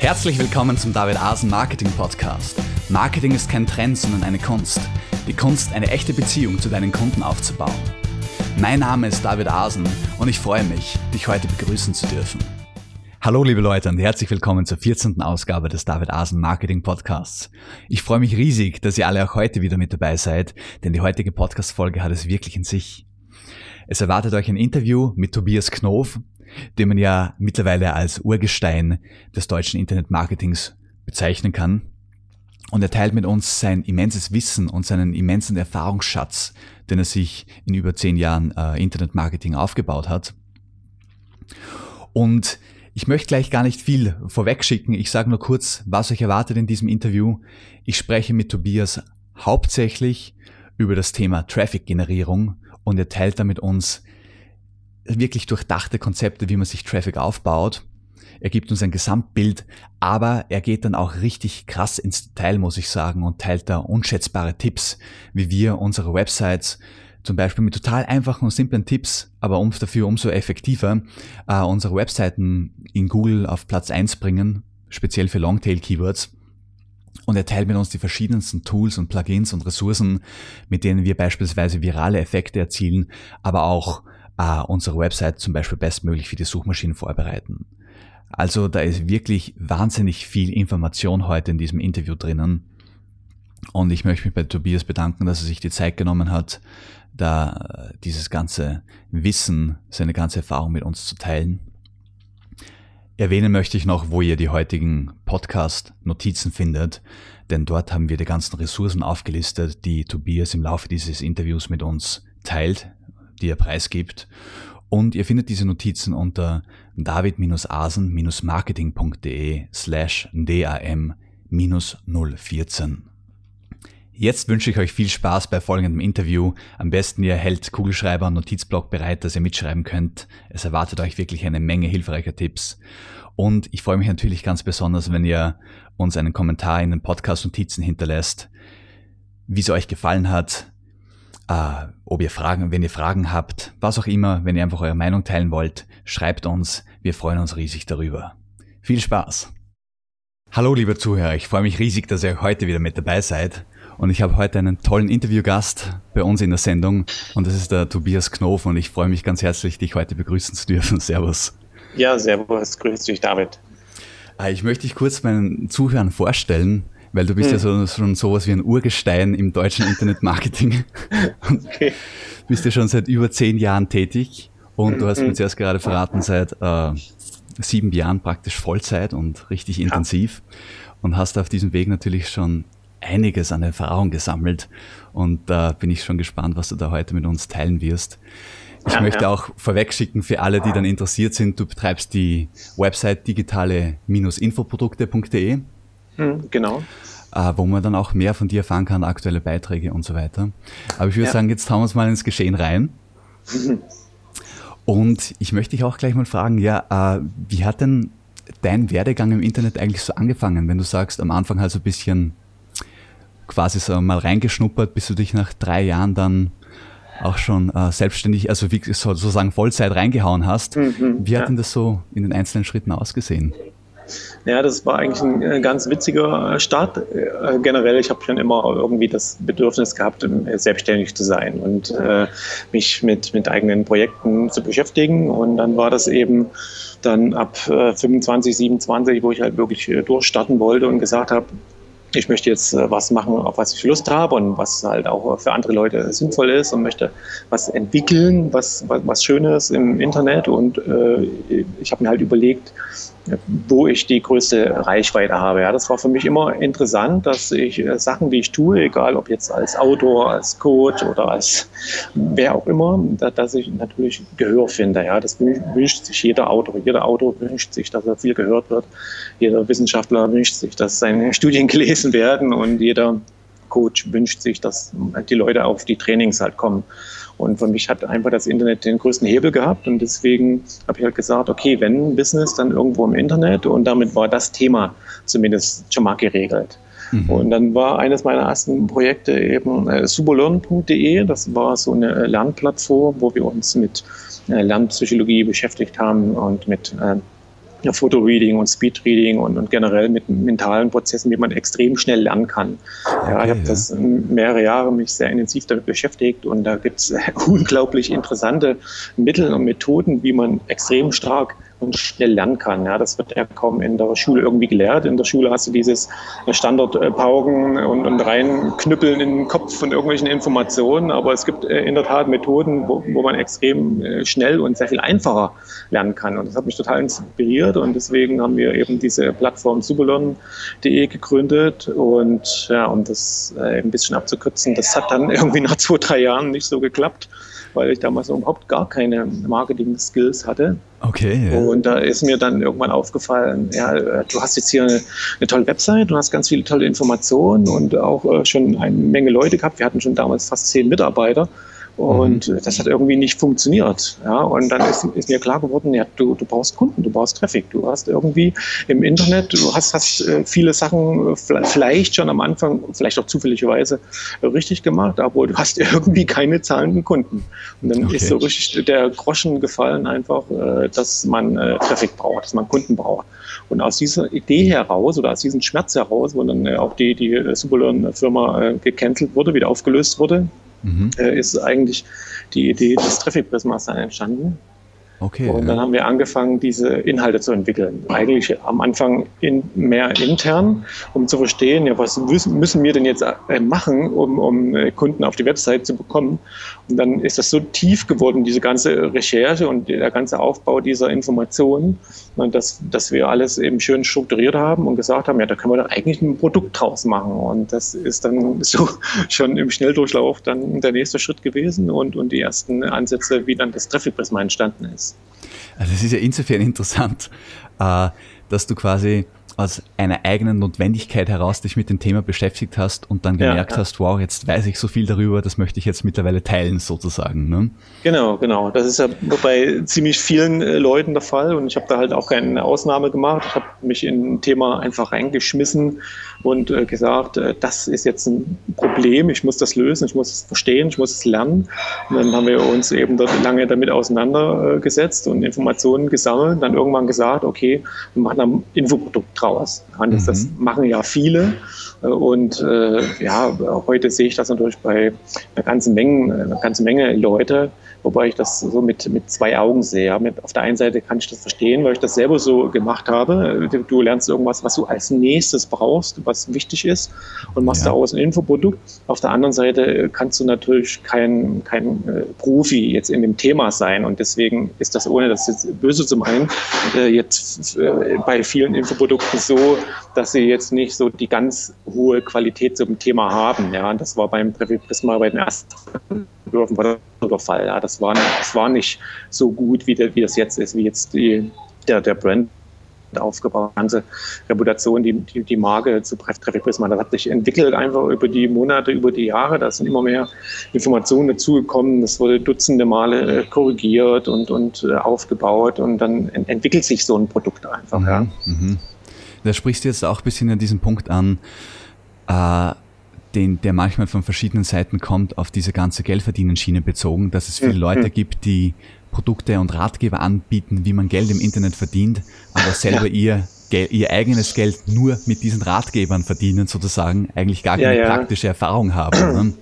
Herzlich willkommen zum David Asen Marketing Podcast. Marketing ist kein Trend, sondern eine Kunst. Die Kunst, eine echte Beziehung zu deinen Kunden aufzubauen. Mein Name ist David Asen und ich freue mich, dich heute begrüßen zu dürfen. Hallo liebe Leute und herzlich willkommen zur 14. Ausgabe des David Asen Marketing Podcasts. Ich freue mich riesig, dass ihr alle auch heute wieder mit dabei seid, denn die heutige Podcast-Folge hat es wirklich in sich. Es erwartet euch ein Interview mit Tobias Knof, den man ja mittlerweile als Urgestein des deutschen Internetmarketings bezeichnen kann. Und er teilt mit uns sein immenses Wissen und seinen immensen Erfahrungsschatz, den er sich in über zehn Jahren äh, Internetmarketing aufgebaut hat. Und ich möchte gleich gar nicht viel vorwegschicken. Ich sage nur kurz, was euch erwartet in diesem Interview. Ich spreche mit Tobias hauptsächlich über das Thema Traffic-Generierung und er teilt da mit uns wirklich durchdachte Konzepte, wie man sich Traffic aufbaut. Er gibt uns ein Gesamtbild, aber er geht dann auch richtig krass ins Detail, muss ich sagen, und teilt da unschätzbare Tipps, wie wir unsere Websites zum Beispiel mit total einfachen und simplen Tipps, aber um, dafür umso effektiver, äh, unsere Webseiten in Google auf Platz eins bringen, speziell für Longtail-Keywords. Und er teilt mit uns die verschiedensten Tools und Plugins und Ressourcen, mit denen wir beispielsweise virale Effekte erzielen, aber auch äh, unsere Website zum Beispiel bestmöglich für die Suchmaschinen vorbereiten. Also da ist wirklich wahnsinnig viel Information heute in diesem Interview drinnen. Und ich möchte mich bei Tobias bedanken, dass er sich die Zeit genommen hat, da dieses ganze Wissen, seine ganze Erfahrung mit uns zu teilen. Erwähnen möchte ich noch, wo ihr die heutigen Podcast-Notizen findet, denn dort haben wir die ganzen Ressourcen aufgelistet, die Tobias im Laufe dieses Interviews mit uns teilt die er preisgibt. Und ihr findet diese Notizen unter david-asen-marketing.de slash dam-014. Jetzt wünsche ich euch viel Spaß bei folgendem Interview. Am besten ihr hält Kugelschreiber und Notizblock bereit, dass ihr mitschreiben könnt. Es erwartet euch wirklich eine Menge hilfreicher Tipps. Und ich freue mich natürlich ganz besonders, wenn ihr uns einen Kommentar in den Podcast-Notizen hinterlässt, wie es euch gefallen hat, Uh, ob ihr Fragen, wenn ihr Fragen habt, was auch immer, wenn ihr einfach eure Meinung teilen wollt, schreibt uns. Wir freuen uns riesig darüber. Viel Spaß! Hallo liebe Zuhörer, ich freue mich riesig, dass ihr heute wieder mit dabei seid. Und ich habe heute einen tollen Interviewgast bei uns in der Sendung und das ist der Tobias Knof und ich freue mich ganz herzlich, dich heute begrüßen zu dürfen. Servus. Ja, servus, grüß dich David. Uh, ich möchte dich kurz meinen Zuhörern vorstellen. Weil du bist hm. ja so, schon sowas wie ein Urgestein im deutschen Internetmarketing. okay. bist ja schon seit über zehn Jahren tätig und du hast mir hm. zuerst gerade verraten, seit äh, sieben Jahren praktisch Vollzeit und richtig intensiv ja. und hast auf diesem Weg natürlich schon einiges an Erfahrung gesammelt und da äh, bin ich schon gespannt, was du da heute mit uns teilen wirst. Ich ja, möchte ja. auch vorwegschicken für alle, die dann interessiert sind, du betreibst die Website digitale-infoprodukte.de hm, genau. Äh, wo man dann auch mehr von dir erfahren kann, aktuelle Beiträge und so weiter. Aber ich würde ja. sagen, jetzt hauen wir uns mal ins Geschehen rein. Und ich möchte dich auch gleich mal fragen, ja, äh, wie hat denn dein Werdegang im Internet eigentlich so angefangen? Wenn du sagst, am Anfang halt so ein bisschen quasi so mal reingeschnuppert, bis du dich nach drei Jahren dann auch schon äh, selbstständig, also wie sozusagen Vollzeit reingehauen hast. Mhm, wie hat ja. denn das so in den einzelnen Schritten ausgesehen? Ja, das war eigentlich ein äh, ganz witziger äh, Start. Äh, generell, ich habe schon immer irgendwie das Bedürfnis gehabt, selbstständig zu sein und äh, mich mit, mit eigenen Projekten zu beschäftigen. Und dann war das eben dann ab äh, 25, 27, wo ich halt wirklich durchstarten wollte und gesagt habe, ich möchte jetzt was machen, auf was ich Lust habe und was halt auch für andere Leute sinnvoll ist und möchte was entwickeln, was, was, was Schönes im Internet. Und äh, ich habe mir halt überlegt, wo ich die größte Reichweite habe. Ja, das war für mich immer interessant, dass ich äh, Sachen, die ich tue, egal ob jetzt als Autor, als Coach oder als wer auch immer, da, dass ich natürlich Gehör finde. Ja, das wünscht sich jeder Autor. Jeder Autor wünscht sich, dass er viel gehört wird. Jeder Wissenschaftler wünscht sich, dass seine Studien gelesen werden und jeder Coach wünscht sich, dass die Leute auf die Trainings halt kommen. Und für mich hat einfach das Internet den größten Hebel gehabt und deswegen habe ich halt gesagt, okay, wenn Business, dann irgendwo im Internet und damit war das Thema zumindest schon mal geregelt. Mhm. Und dann war eines meiner ersten Projekte eben äh, subolearn.de. Das war so eine Lernplattform, wo wir uns mit äh, Lernpsychologie beschäftigt haben und mit äh, Fotoreading und Speedreading und, und generell mit mentalen Prozessen, wie man extrem schnell lernen kann. Ja, okay, ich habe ja. das mehrere Jahre mich sehr intensiv damit beschäftigt und da gibt es unglaublich interessante Mittel und Methoden, wie man extrem stark schnell lernen kann. Ja, das wird ja kaum in der Schule irgendwie gelehrt. In der Schule hast du dieses Standardpauken und, und reinknüppeln in den Kopf von irgendwelchen Informationen, aber es gibt äh, in der Tat Methoden, wo, wo man extrem äh, schnell und sehr viel einfacher lernen kann. Und das hat mich total inspiriert und deswegen haben wir eben diese Plattform superlearn.de gegründet und ja, um das äh, ein bisschen abzukürzen, das hat dann irgendwie nach zwei, drei Jahren nicht so geklappt weil ich damals überhaupt gar keine Marketing-Skills hatte. Okay. Ja. Und da ist mir dann irgendwann aufgefallen, ja, du hast jetzt hier eine, eine tolle Website, du hast ganz viele tolle Informationen und auch äh, schon eine Menge Leute gehabt. Wir hatten schon damals fast zehn Mitarbeiter. Und mhm. das hat irgendwie nicht funktioniert. Ja, und dann ist, ist mir klar geworden, ja, du, du brauchst Kunden, du brauchst Traffic, du hast irgendwie im Internet, du hast, hast äh, viele Sachen vielleicht schon am Anfang, vielleicht auch zufälligerweise richtig gemacht, aber du hast irgendwie keine zahlenden Kunden. Und dann okay. ist so richtig der Groschen gefallen einfach, äh, dass man äh, Traffic braucht, dass man Kunden braucht. Und aus dieser Idee heraus oder aus diesem Schmerz heraus, wo dann auch die, die Superlearn-Firma gecancelt wurde, wieder aufgelöst wurde, mhm. äh, ist eigentlich die Idee des Traffic Prismas dann entstanden. Okay. Und dann haben wir angefangen, diese Inhalte zu entwickeln. Eigentlich am Anfang in, mehr intern, um zu verstehen, ja, was müssen wir denn jetzt äh, machen, um, um äh, Kunden auf die Website zu bekommen. Und dann ist das so tief geworden, diese ganze Recherche und der ganze Aufbau dieser Informationen, dass, dass wir alles eben schön strukturiert haben und gesagt haben, ja, da können wir doch eigentlich ein Produkt draus machen. Und das ist dann so schon im Schnelldurchlauf dann der nächste Schritt gewesen und, und die ersten Ansätze, wie dann das Traffic Prisma entstanden ist. Also es ist ja insofern interessant, äh, dass du quasi aus einer eigenen Notwendigkeit heraus dich mit dem Thema beschäftigt hast und dann gemerkt ja, ja. hast, wow, jetzt weiß ich so viel darüber, das möchte ich jetzt mittlerweile teilen sozusagen. Ne? Genau, genau. Das ist ja bei ziemlich vielen äh, Leuten der Fall und ich habe da halt auch keine Ausnahme gemacht. Ich habe mich in ein Thema einfach reingeschmissen und äh, gesagt, äh, das ist jetzt ein Problem, ich muss das lösen, ich muss es verstehen, ich muss es lernen. Und dann haben wir uns eben dort lange damit auseinandergesetzt und Informationen gesammelt, dann irgendwann gesagt, okay, wir machen ein Infoprodukt draus mhm. das machen ja viele. Und äh, ja, heute sehe ich das natürlich bei einer ganzen Menge, einer ganzen Menge Leute, wobei ich das so mit, mit zwei Augen sehe. Auf der einen Seite kann ich das verstehen, weil ich das selber so gemacht habe. Du lernst irgendwas, was du als nächstes brauchst, was wichtig ist und machst ja. daraus ein Infoprodukt. Auf der anderen Seite kannst du natürlich kein, kein äh, Profi jetzt in dem Thema sein und deswegen ist das, ohne das jetzt böse zu meinen, äh, jetzt äh, bei vielen Infoprodukten so, dass sie jetzt nicht so die ganz hohe Qualität zum Thema haben. Ja, das war beim Prisma bei den ersten Würfen war der Fall. Ja, das war, das war nicht so gut, wie, der, wie das jetzt ist, wie jetzt die, der, der Brand aufgebaut, ganze Reputation, die, die, die Marke zu Traffic Prisma. Das hat sich entwickelt einfach über die Monate, über die Jahre. Da sind immer mehr Informationen dazugekommen. Das wurde dutzende Male äh, korrigiert und, und äh, aufgebaut und dann entwickelt sich so ein Produkt einfach. Mhm, ja. Mhm. Da sprichst du jetzt auch ein bisschen an diesem Punkt an, äh, den, der manchmal von verschiedenen Seiten kommt, auf diese ganze Geldverdienen-Schiene bezogen, dass es viele. Leute gibt, die Produkte und Ratgeber anbieten, wie man Geld im Internet verdient, aber selber ja. ihr, ihr eigenes Geld nur mit diesen Ratgebern verdienen, sozusagen, eigentlich gar keine ja, ja. praktische Erfahrung haben. Ne?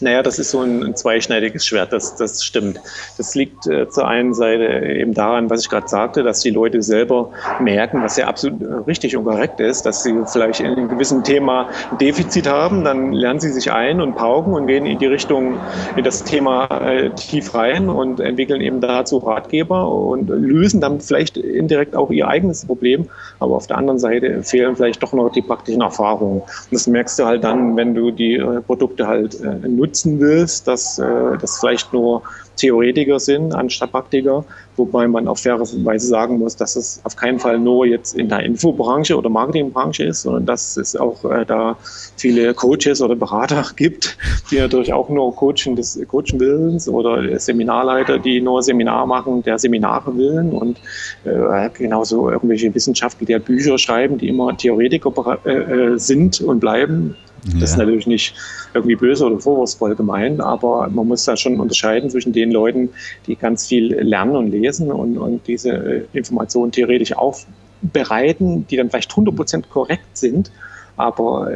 Naja, das ist so ein, ein zweischneidiges Schwert, das, das stimmt. Das liegt äh, zur einen Seite eben daran, was ich gerade sagte, dass die Leute selber merken, was ja absolut äh, richtig und korrekt ist, dass sie vielleicht in einem gewissen Thema ein Defizit haben, dann lernen sie sich ein und pauken und gehen in die Richtung, in das Thema äh, tief rein und entwickeln eben dazu Ratgeber und lösen dann vielleicht indirekt auch ihr eigenes Problem. Aber auf der anderen Seite fehlen vielleicht doch noch die praktischen Erfahrungen. Und das merkst du halt dann, wenn du die äh, Produkte halt äh, nutzen willst, dass äh, das vielleicht nur Theoretiker sind anstatt Praktiker, wobei man auf faire Weise sagen muss, dass es auf keinen Fall nur jetzt in der Infobranche oder Marketingbranche ist, sondern dass es auch äh, da viele Coaches oder Berater gibt, die natürlich auch nur coachen des Coachen Willens oder Seminarleiter, die nur Seminar machen, der Seminare willen und äh, genauso irgendwelche Wissenschaftler, die halt Bücher schreiben, die immer Theoretiker äh, äh sind und bleiben Ja. Das ist natürlich nicht irgendwie böse oder vorwurfsvoll gemeint, aber man muss da schon unterscheiden zwischen den Leuten, die ganz viel lernen und lesen und, und diese äh, Informationen theoretisch aufbereiten, die dann vielleicht 100% korrekt sind aber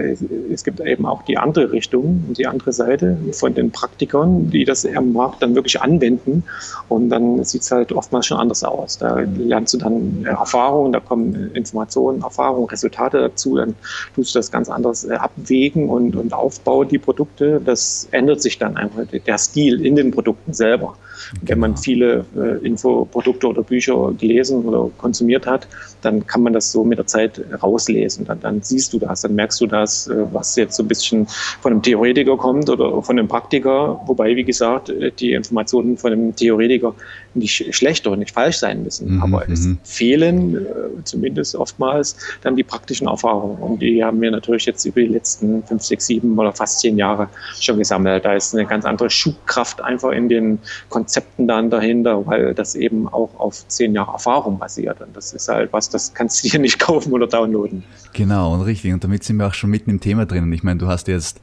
es gibt eben auch die andere Richtung, die andere Seite von den Praktikern, die das am Markt dann wirklich anwenden. Und dann sieht es halt oftmals schon anders aus. Da lernst du dann Erfahrungen, da kommen Informationen, Erfahrungen, Resultate dazu. Dann tust du das ganz anders äh, abwägen und, und aufbauen, die Produkte. Das ändert sich dann einfach, der Stil in den Produkten selber. Wenn man genau. viele äh, Infoprodukte oder Bücher gelesen oder konsumiert hat, dann kann man das so mit der Zeit rauslesen. Dann, dann siehst du das, dann merkst du das, äh, was jetzt so ein bisschen von einem Theoretiker kommt oder von einem Praktiker. Wobei, wie gesagt, äh, die Informationen von einem Theoretiker nicht schlecht oder nicht falsch sein müssen. Mhm, Aber es mhm. fehlen äh, zumindest oftmals dann die praktischen Erfahrungen. Und die haben wir natürlich jetzt über die letzten fünf, sechs, sieben oder fast zehn Jahre schon gesammelt. Da ist eine ganz andere Schubkraft einfach in den Konzepten dann dahinter, weil das eben auch auf zehn Jahre Erfahrung basiert. Und das ist halt was, das kannst du dir nicht kaufen oder downloaden. Genau, und richtig. Und damit sind wir auch schon mitten im Thema drin. Und ich meine, du hast jetzt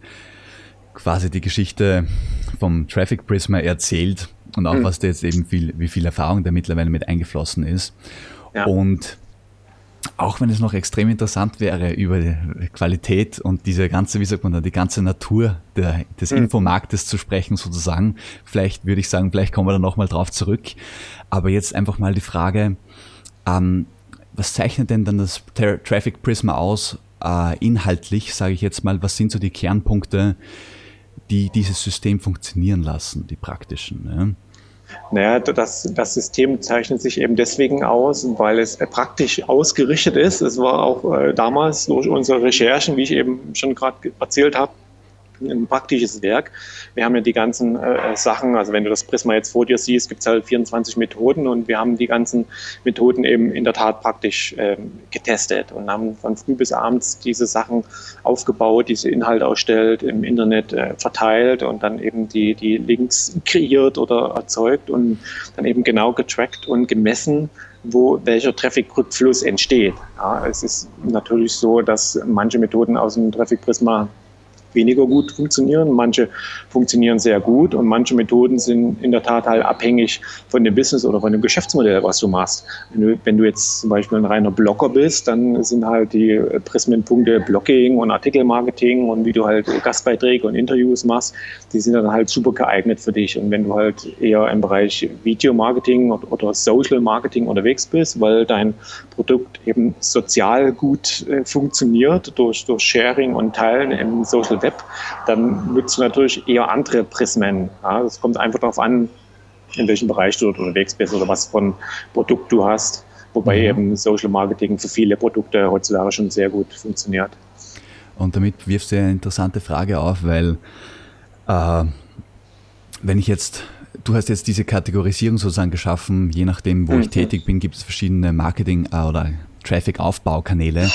quasi die Geschichte vom Traffic Prisma erzählt und auch mhm. was da jetzt eben viel, wie viel Erfahrung da mittlerweile mit eingeflossen ist. Ja. Und auch wenn es noch extrem interessant wäre, über die Qualität und diese ganze, wie sagt man da, die ganze Natur der, des mhm. Infomarktes zu sprechen, sozusagen, vielleicht würde ich sagen, vielleicht kommen wir da nochmal drauf zurück. Aber jetzt einfach mal die Frage, ähm, was zeichnet denn dann das Tra Traffic Prisma aus, äh, inhaltlich, sage ich jetzt mal, was sind so die Kernpunkte, die dieses System funktionieren lassen, die praktischen? Ne? Naja, das, das System zeichnet sich eben deswegen aus, weil es praktisch ausgerichtet ist. Es war auch äh, damals durch unsere Recherchen, wie ich eben schon gerade erzählt habe, ein praktisches Werk. Wir haben ja die ganzen äh, Sachen, also wenn du das Prisma jetzt vor dir siehst, gibt es halt 24 Methoden und wir haben die ganzen Methoden eben in der Tat praktisch äh, getestet und haben von früh bis abends diese Sachen aufgebaut, diese Inhalte ausstellt, im Internet äh, verteilt und dann eben die, die Links kreiert oder erzeugt und dann eben genau getrackt und gemessen, wo welcher Traffic-Rückfluss entsteht. Ja, es ist natürlich so, dass manche Methoden aus dem Traffic-Prisma weniger gut funktionieren, manche funktionieren sehr gut und manche Methoden sind in der Tat halt abhängig von dem Business oder von dem Geschäftsmodell, was du machst. Wenn du, wenn du jetzt zum Beispiel ein reiner Blogger bist, dann sind halt die Prismenpunkte Blogging und Artikelmarketing und wie du halt Gastbeiträge und Interviews machst, die sind dann halt super geeignet für dich. Und wenn du halt eher im Bereich Videomarketing oder Social Marketing unterwegs bist, weil dein Produkt eben sozial gut äh, funktioniert durch, durch Sharing und Teilen im Social Web, dann nutzt du natürlich eher andere Prismen. Ja, das kommt einfach darauf an, in welchem Bereich du unterwegs bist oder was von Produkt du hast. Wobei mhm. eben Social Marketing für viele Produkte heutzutage schon sehr gut funktioniert. Und damit wirfst du eine interessante Frage auf, weil äh, wenn ich jetzt, du hast jetzt diese Kategorisierung sozusagen geschaffen, je nachdem, wo mhm. ich tätig bin, gibt es verschiedene Marketing- oder Traffic-Aufbaukanäle.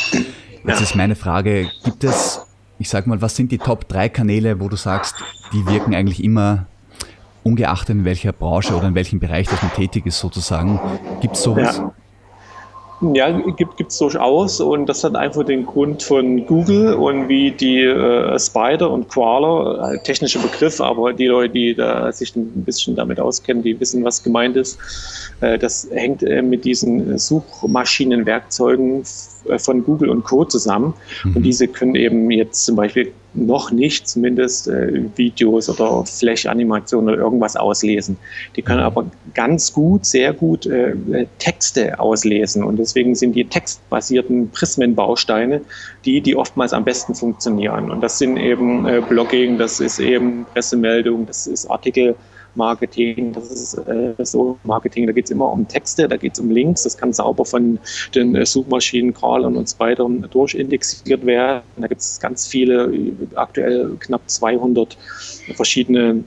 Jetzt ja. ist meine Frage, gibt es ich sag mal, was sind die Top 3 Kanäle, wo du sagst, die wirken eigentlich immer ungeachtet in welcher Branche oder in welchem Bereich das man tätig ist sozusagen. Gibt es sowas? Ja. Ja, gibt es durchaus und das hat einfach den Grund von Google und wie die äh, Spider und Crawler, äh, technischer Begriff, aber die Leute, die da sich ein bisschen damit auskennen, die wissen, was gemeint ist. Äh, das hängt äh, mit diesen Suchmaschinenwerkzeugen äh, von Google und Co. zusammen. Mhm. Und diese können eben jetzt zum Beispiel noch nicht zumindest äh, Videos oder Flash-Animationen oder irgendwas auslesen. Die können mhm. aber ganz gut, sehr gut äh, Texte auslesen. Und deswegen sind die textbasierten Prismenbausteine die, die oftmals am besten funktionieren. Und das sind eben äh, Blogging, das ist eben Pressemeldung, das ist Artikel. Marketing, das ist äh, so Marketing, da geht es immer um Texte, da geht es um Links, das kann sauber von den äh, Suchmaschinen, Crawlern und so weiter durchindexiert werden. Da gibt es ganz viele, aktuell knapp 200 verschiedene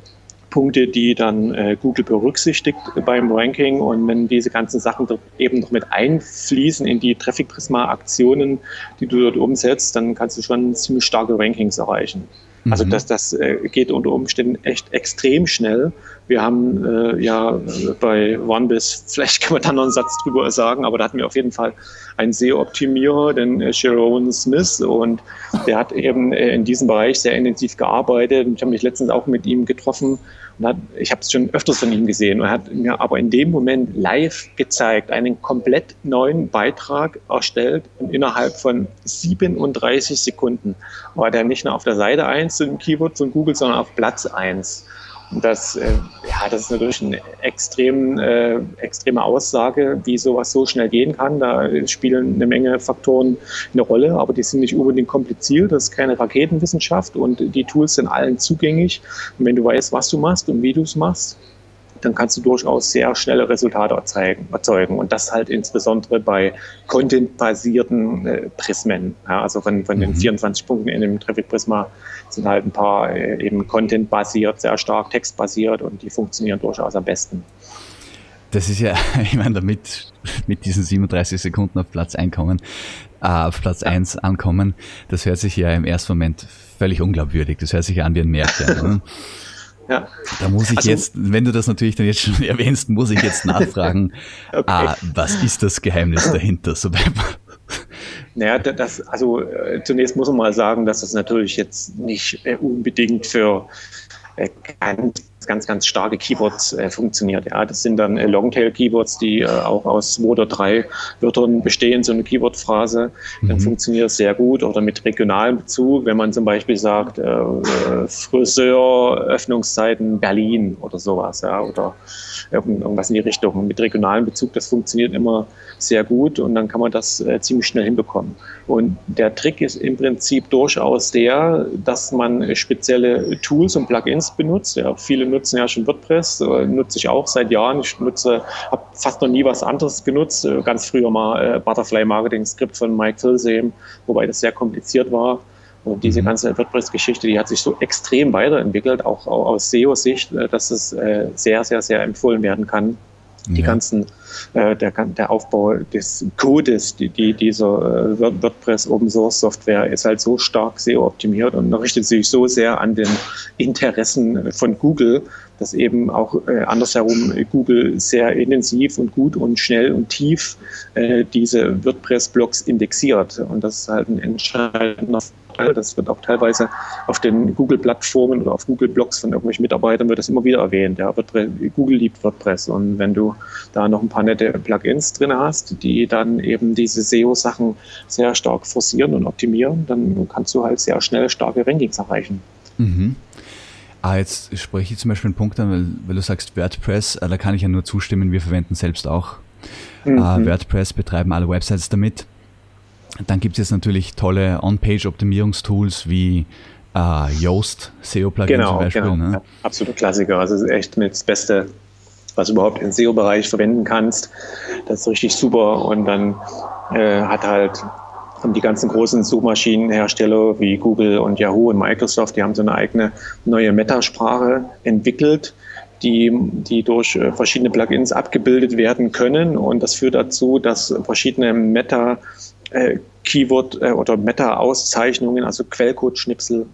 Punkte, die dann äh, Google berücksichtigt beim Ranking. Und wenn diese ganzen Sachen dort eben noch mit einfließen in die Traffic Prisma Aktionen, die du dort umsetzt, dann kannst du schon ziemlich starke Rankings erreichen. Also mhm. das, das äh, geht unter Umständen echt extrem schnell, Wir haben äh, ja bei OneBiz, vielleicht kann man da noch einen Satz drüber sagen, aber da hatten wir auf jeden Fall einen SEO-Optimierer, den äh, Sharon Smith, und der hat eben äh, in diesem Bereich sehr intensiv gearbeitet. Ich habe mich letztens auch mit ihm getroffen und hat, ich habe es schon öfters von ihm gesehen und hat mir aber in dem Moment live gezeigt, einen komplett neuen Beitrag erstellt und innerhalb von 37 Sekunden war der nicht nur auf der Seite 1 zu dem Keyword von Google, sondern auf Platz 1. Das, äh, ja, das ist natürlich eine extrem, äh, extreme Aussage, wie sowas so schnell gehen kann. Da spielen eine Menge Faktoren eine Rolle, aber die sind nicht unbedingt kompliziert. Das ist keine Raketenwissenschaft und die Tools sind allen zugänglich. Und wenn du weißt, was du machst und wie du es machst, dann kannst du durchaus sehr schnelle Resultate erzeugen. Und das halt insbesondere bei content-basierten äh, Prismen. Ja, also von, von mhm. den 24 Punkten in dem Traffic Prisma sind halt ein paar äh, eben content-basiert, sehr stark textbasiert und die funktionieren durchaus am besten. Das ist ja, ich meine, damit mit diesen 37 Sekunden auf Platz einkommen, äh, auf Platz ja. 1 ankommen, das hört sich ja im ersten Moment völlig unglaubwürdig. Das hört sich an wie ein Märchen. Ja. Da muss ich also, jetzt, wenn du das natürlich dann jetzt schon erwähnst, muss ich jetzt nachfragen, okay. ah, was ist das Geheimnis dahinter? So naja, das, also äh, zunächst muss man mal sagen, dass das natürlich jetzt nicht äh, unbedingt für äh, ganz ganz, ganz starke Keywords äh, funktioniert. Ja, das sind dann äh, Longtail-Keywords, die äh, auch aus zwei oder drei Wörtern bestehen, so eine Keyword-Phrase. Dann mhm. funktioniert es sehr gut. Oder mit regionalem Bezug, wenn man zum Beispiel sagt, äh, äh Friseur, Öffnungszeiten Berlin oder sowas. Ja, oder irgendwas in die Richtung. Mit regionalem Bezug, das funktioniert immer sehr gut und dann kann man das äh, ziemlich schnell hinbekommen. Und der Trick ist im Prinzip durchaus der, dass man spezielle Tools und Plugins benutzt. Ja, viele nutzen ja schon WordPress, äh, nutze ich auch seit Jahren. Ich nutze, habe fast noch nie was anderes genutzt. Äh, ganz früher mal äh, Butterfly Marketing Skript von Mike Filsheim, wobei das sehr kompliziert war. Und diese mhm. ganze WordPress-Geschichte, die hat sich so extrem weiterentwickelt, auch, aus SEO-Sicht, dass es sehr, sehr, sehr empfohlen werden kann. Die ja. ganzen, äh, der, der Aufbau des Codes, die, die dieser äh, WordPress Open Source Software ist halt so stark SEO optimiert und richtet sich so sehr an den Interessen von Google, dass eben auch äh, andersherum Google sehr intensiv und gut und schnell und tief äh, diese WordPress-Blogs indexiert. Und das ist halt ein entscheidender. Das wird auch teilweise auf den Google-Plattformen oder auf Google-Blogs von irgendwelchen Mitarbeitern wird das immer wieder erwähnt. Ja, Google liebt WordPress. Und wenn du da noch ein paar nette Plugins drin hast, die dann eben diese SEO-Sachen sehr stark forcieren und optimieren, dann kannst du halt sehr schnell starke Rankings erreichen. Mhm. Ah, jetzt spreche ich zum Beispiel einen Punkt an, weil, weil du sagst WordPress, äh, da kann ich ja nur zustimmen, wir verwenden selbst auch mhm. uh, WordPress, betreiben alle Websites damit. Dann gibt es jetzt natürlich tolle On-Page-Optimierungstools wie uh, Yoast, SEO-Plugin genau, zum Beispiel. Genau, ne? ja, absoluter Klassiker. Also ist echt mit das Beste, was du überhaupt im SEO-Bereich verwenden kannst. Das ist richtig super und dann äh, hat halt haben die ganzen großen Suchmaschinenhersteller wie Google und Yahoo und Microsoft, die haben so eine eigene neue Metasprache entwickelt, die, die durch äh, verschiedene Plugins abgebildet werden können. Und das führt dazu, dass verschiedene Meta äh, Keyword äh, oder Meta-Auszeichnungen, also Quellcode-Schnipsel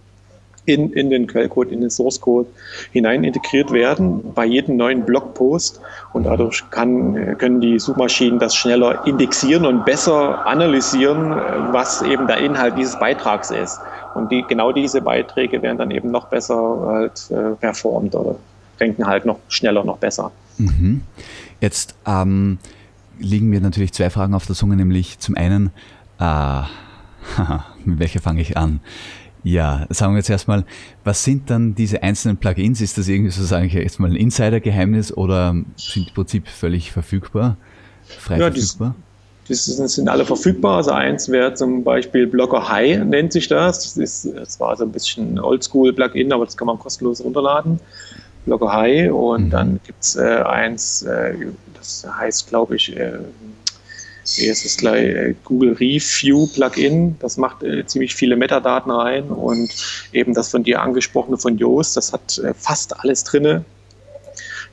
in, in den Quellcode, in den Source Code hinein integriert werden bei jedem neuen Blogpost und dadurch kann, können die Suchmaschinen das schneller indexieren und besser analysieren, was eben der Inhalt dieses Beitrags ist. Und die, genau diese Beiträge werden dann eben noch besser halt, äh, performt oder ranken halt noch schneller, noch besser. Mhm. Jetzt ähm, liegen mir natürlich zwei Fragen auf der Zunge, nämlich zum einen, äh, mit welcher fange ich an? Ja, sagen wir jetzt erstmal, was sind dann diese einzelnen Plugins? Ist das irgendwie so, sage ich jetzt mal, ein Insider-Geheimnis oder sind im Prinzip völlig verfügbar, frei ja, verfügbar? Die sind alle verfügbar. Also eins wäre zum Beispiel Blogger High, nennt sich das. Das, ist, das war so ein bisschen Oldschool-Plugin, aber das kann man kostenlos runterladen. Blogger High. Und mhm. dann gibt es äh, eins, äh, das heißt, glaube ich, äh, wie ist es gleich, äh, Google Review Plugin. Das macht äh, ziemlich viele Metadaten rein und eben das von dir angesprochene von Yoast, das hat äh, fast alles drinne.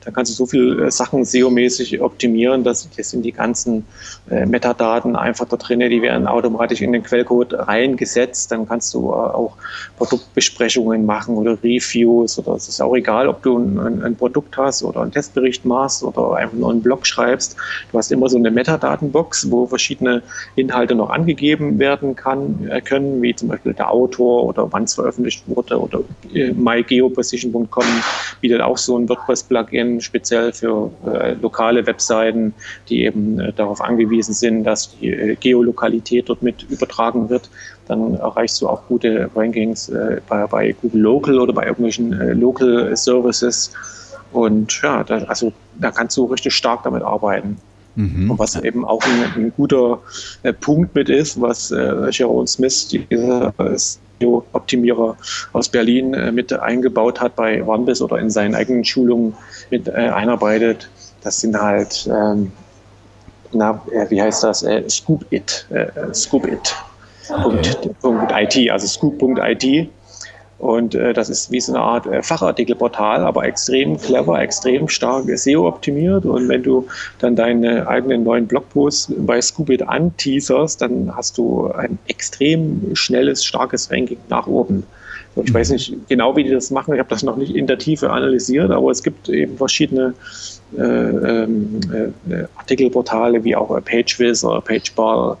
Da kannst du so viele Sachen SEO-mäßig optimieren, dass das sind die ganzen äh, Metadaten einfach da drin, die werden automatisch in den Quellcode reingesetzt. Dann kannst du äh, auch Produktbesprechungen machen oder Reviews oder es ist auch egal, ob du ein, ein Produkt hast oder einen Testbericht machst oder einfach nur einen Blog schreibst. Du hast immer so eine Metadatenbox, wo verschiedene Inhalte noch angegeben werden kann, äh, können, wie zum Beispiel der Autor oder wann es veröffentlicht wurde oder äh, mygeoposition.com bietet auch so ein WordPress-Plugin speziell für äh, lokale Webseiten, die eben äh, darauf angewiesen sind, dass die äh, Geolokalität dort mit übertragen wird. Dann erreichst du auch gute Rankings äh, bei, bei, Google Local oder bei irgendwelchen äh, Local Services. Und ja, da, also da kannst du richtig stark damit arbeiten. Mhm. Und was eben auch ein, ein guter äh, Punkt mit ist, was äh, Jerome Smith, dieser Optimierer aus Berlin äh, mit eingebaut hat bei OneBiz oder in seinen eigenen Schulungen mit äh, einarbeitet. Das sind halt, ähm, na, äh, wie heißt das? Äh, Scoop It. Äh, Scoop It. Punkt, Punkt IT, also scoop.it. Und äh, das ist wie so eine Art äh, Fachartikelportal, aber extrem clever, extrem stark SEO-optimiert. Und wenn du dann deine eigenen neuen Blogposts bei Scoopit anteaserst, dann hast du ein extrem schnelles, starkes Ranking nach oben. Und ich weiß nicht genau, wie die das machen. Ich habe das noch nicht in der Tiefe analysiert, aber es gibt eben verschiedene äh, ähm, äh, Artikelportale wie auch PageWiz oder PageBall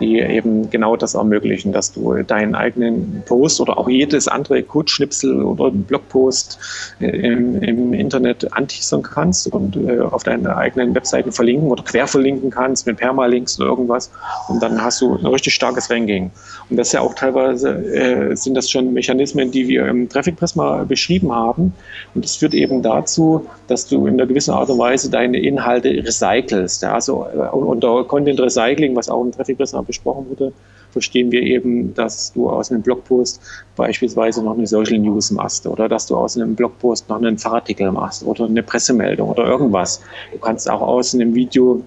die eben genau das ermöglichen, dass du deinen eigenen Post oder auch jedes andere Codeschnipsel oder Blogpost äh, im, im Internet anteasern kannst und äh, auf deine eigenen Webseiten verlinken oder quer verlinken kannst mit Permalinks oder irgendwas und dann hast du ein richtig starkes Ranking. Und das ist ja auch teilweise, äh, sind das schon Mechanismen, die wir im Traffic Prisma beschrieben haben und das führt eben dazu, dass du in einer gewissen Art und Weise deine Inhalte recycelst. Ja? Also äh, unter Content Recycling, was auch im Traffic Prisma besprochen wurde, verstehen wir eben, dass du aus einem Blogpost beispielsweise noch eine Social News machst oder dass du aus einem Blogpost noch einen Fachartikel machst oder eine Pressemeldung oder irgendwas. Du kannst auch aus einem Video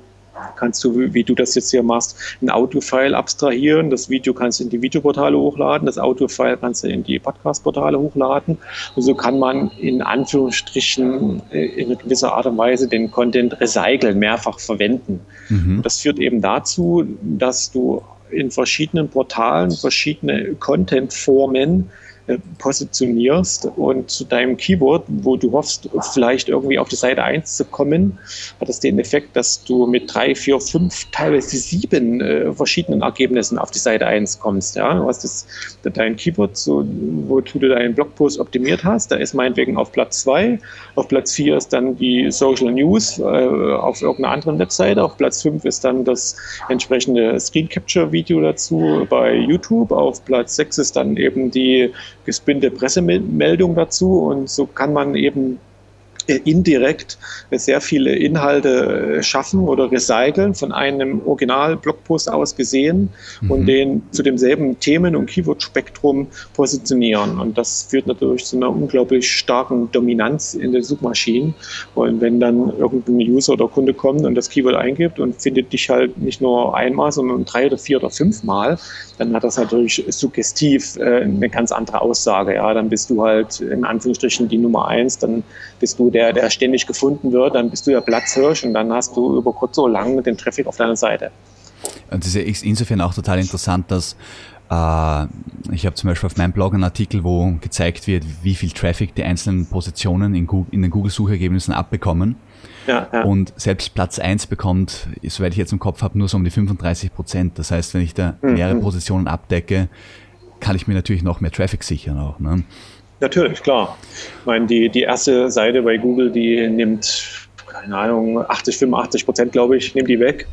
kannst du, wie du das jetzt hier machst, ein Audio-File abstrahieren. Das Video kannst du in die Videoportale hochladen, das Audio-File kannst du in die Podcast-Portale hochladen. Und so kann man in Anführungsstrichen äh, in gewisser Art und Weise den Content recyceln, mehrfach verwenden. Mhm. Das führt eben dazu, dass du in verschiedenen Portalen verschiedene Content-Formen positionierst und zu deinem Keyword, wo du hoffst, vielleicht irgendwie auf die Seite 1 zu kommen, hat das den Effekt, dass du mit drei, vier, fünf, teilweise sieben äh, verschiedenen Ergebnissen auf die Seite 1 kommst. Ja? Du hast das, dein Keyword, so, wo du deinen Blogpost optimiert hast, da ist meinetwegen auf Platz 2, auf Platz 4 ist dann die Social News äh, auf irgendeiner anderen Webseite, auf Platz 5 ist dann das entsprechende Screen Capture Video dazu bei YouTube, auf Platz 6 ist dann eben die gespinnte Pressemeldung dazu. Und so kann man eben indirekt sehr viele Inhalte äh, schaffen oder recyceln von einem Original-Blogpost aus gesehen mhm. und den zu demselben Themen- und Keyword-Spektrum positionieren. Und das führt natürlich zu einer unglaublich starken Dominanz in den Suchmaschinen. Und wenn dann irgendein User oder Kunde kommt und das Keyword eingibt und findet dich halt nicht nur einmal, sondern drei oder vier oder fünfmal, dann hat das natürlich suggestiv äh, eine ganz andere Aussage. Ja, dann bist du halt in Anführungsstrichen die Nummer eins, dann bist du der, der ständig gefunden wird, dann bist du ja Platzhirsch und dann hast du über kurz oder lang den Traffic auf deiner Seite. Und das ist insofern auch total interessant, dass äh, ich habe zum Beispiel auf meinem Blog einen Artikel, wo gezeigt wird, wie viel Traffic die einzelnen Positionen in, Google, in den Google-Suchergebnissen abbekommen. Ja, ja. Und selbst Platz 1 bekommt, soweit ich jetzt im Kopf habe, nur so um die 35 Prozent. Das heißt, wenn ich da mhm. mehrere Positionen abdecke, kann ich mir natürlich noch mehr Traffic sichern auch. Ne? Natürlich, klar. Ich meine, die, die erste Seite bei Google, die nimmt, keine Ahnung, 80, 85 Prozent, glaube ich, nimmt die weg.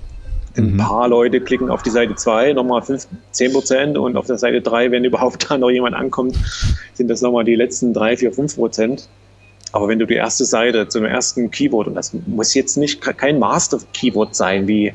Ein mhm. paar Leute klicken auf die Seite 2, nochmal 5, 10 Prozent und auf der Seite 3, wenn überhaupt da noch jemand ankommt, sind das nochmal die letzten 3, 4, 5 Prozent. Aber wenn du die erste Seite zum ersten Keyboard, und das muss jetzt nicht kein Master-Keyboard sein, wie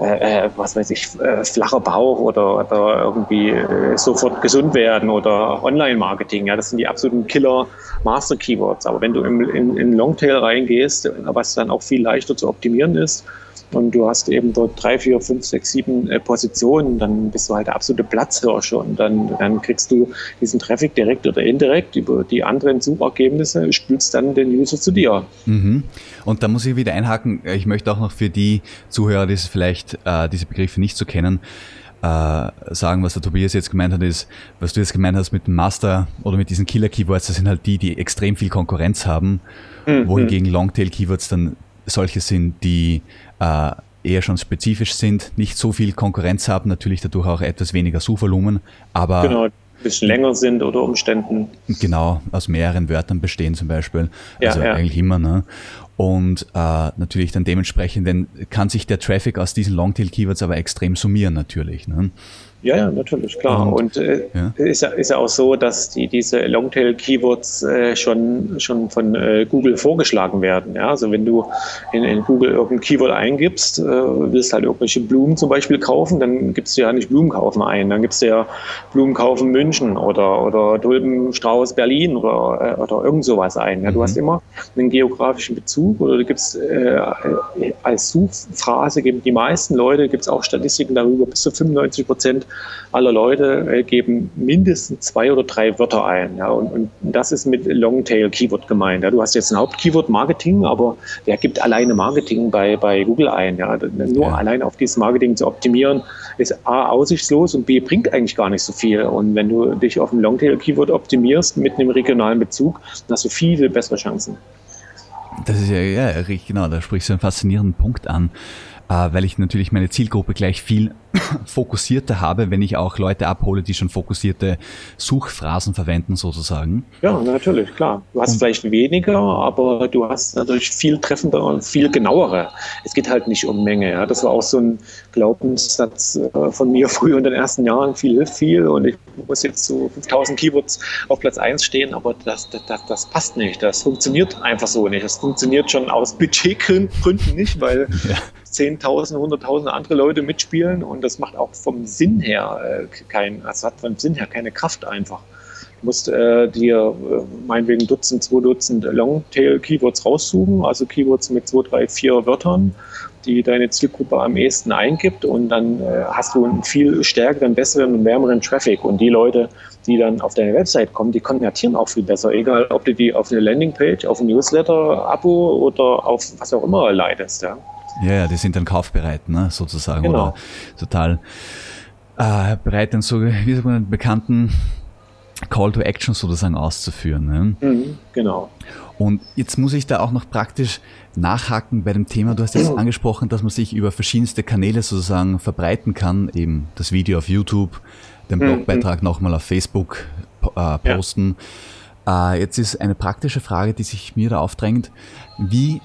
äh, äh, was weiß ich, äh, flacher Bauch oder, oder irgendwie äh, sofort gesund werden oder Online-Marketing. Ja, das sind die absoluten Killer-Master-Keywords. Aber wenn du im, in, in Longtail reingehst, was dann auch viel leichter zu optimieren ist, und du hast eben dort drei, vier, fünf, sechs, sieben äh, Positionen, dann bist du halt der absolute Platzhirsche und dann, dann kriegst du diesen Traffic direkt oder indirekt über die anderen Suchergebnisse, spülst dann den User zu dir. Mhm. Und da muss ich wieder einhaken, ich möchte auch noch für die Zuhörer, die vielleicht äh, diese Begriffe nicht so kennen, äh, sagen, was der Tobias jetzt gemeint hat, ist, was du jetzt gemeint hast mit dem Master oder mit diesen Killer-Keywords, das sind halt die, die extrem viel Konkurrenz haben, mhm. wohingegen Longtail-Keywords dann solche sind, die äh, eher schon spezifisch sind, nicht so viel Konkurrenz haben, natürlich dadurch auch etwas weniger Suchvolumen, aber genau, ein bisschen länger sind oder Umständen. Genau, aus mehreren Wörtern bestehen zum Beispiel. Ja, also ja. eigentlich immer. Ne? Und äh, natürlich dann dementsprechend denn kann sich der Traffic aus diesen Longtail-Keywords aber extrem summieren natürlich. Ne? Ja, ja, natürlich, klar. Und, äh, ja. Ist, ja, ist ja auch so, dass die, diese Longtail-Keywords äh, schon, schon von äh, Google vorgeschlagen werden. Ja? Also wenn du in, in Google irgendein Keyword eingibst, äh, willst halt irgendwelche Blumen zum Beispiel kaufen, dann gibst du ja nicht Blumen kaufen ein, dann gibst du ja Blumen kaufen München oder, oder Tulpenstrauß Berlin oder, äh, oder irgend sowas ein. Ja? Du mhm. hast immer einen geografischen Bezug oder du gibst äh, als Suchphrase geben die meisten Leute, gibt es auch Statistiken darüber, bis zu 95 Prozent aller Leute äh, geben mindestens zwei oder drei Wörter ein. Ja, und, und das ist mit Longtail-Keyword gemeint. Ja. Du hast jetzt ein Hauptkeyword Marketing, aber der gibt alleine Marketing bei, bei Google ein. Ja. Nur ja. allein auf dieses Marketing zu optimieren, ist A, aussichtslos und B, bringt eigentlich gar nicht so viel. Und wenn du dich auf ein Longtail-Keyword optimierst mit einem regionalen Bezug, dann hast du viel, viel bessere Chancen. Das ist ja, ja, genau, da sprichst du einen faszinierenden Punkt an, weil ich natürlich meine Zielgruppe gleich viel fokussierter habe, wenn ich auch Leute abhole, die schon fokussierte Suchphrasen verwenden sozusagen. Ja, natürlich, klar. Du hast und vielleicht weniger, aber du hast natürlich viel treffender und viel genauere. Es geht halt nicht um Menge. Ja. Das war auch so ein Glaubenssatz äh, von mir früher in den ersten Jahren. Viel hilft viel und ich muss jetzt so 5000 Keywords auf Platz 1 stehen, aber das, das, das passt nicht. Das funktioniert einfach so nicht. Das funktioniert schon aus Budgetgründen nicht, weil ja. 10.000, 100.000 andere Leute mitspielen und das macht auch vom Sinn her äh, kein, also hat vom Sinn her keine Kraft einfach. Du musst äh, dir äh, meinetwegen Dutzend, zwei Dutzend Longtail-Keywords raussuchen, also Keywords mit zwei, drei, vier Wörtern, die deine Zielgruppe am ehesten eingibt und dann äh, hast du einen viel stärkeren, besseren und wärmeren Traffic und die Leute, die dann auf deine Website kommen, die konvertieren auch viel besser, egal ob du die auf eine Landingpage, auf ein Newsletter, Abo oder auf was auch immer leitest. Ja. Ja, ja, die sind dann kaufbereit, ne, sozusagen. Genau. Oder total äh, bereit, dann so, wie sagt man, einen bekannten Call to Action sozusagen auszuführen. Ne? Mhm, genau. Und jetzt muss ich da auch noch praktisch nachhaken bei dem Thema. Du hast jetzt mhm. angesprochen, dass man sich über verschiedenste Kanäle sozusagen verbreiten kann, eben das Video auf YouTube, den mhm. Blogbeitrag mhm. nochmal auf Facebook äh, posten. Ja. Äh, jetzt ist eine praktische Frage, die sich mir da aufdrängt. Wie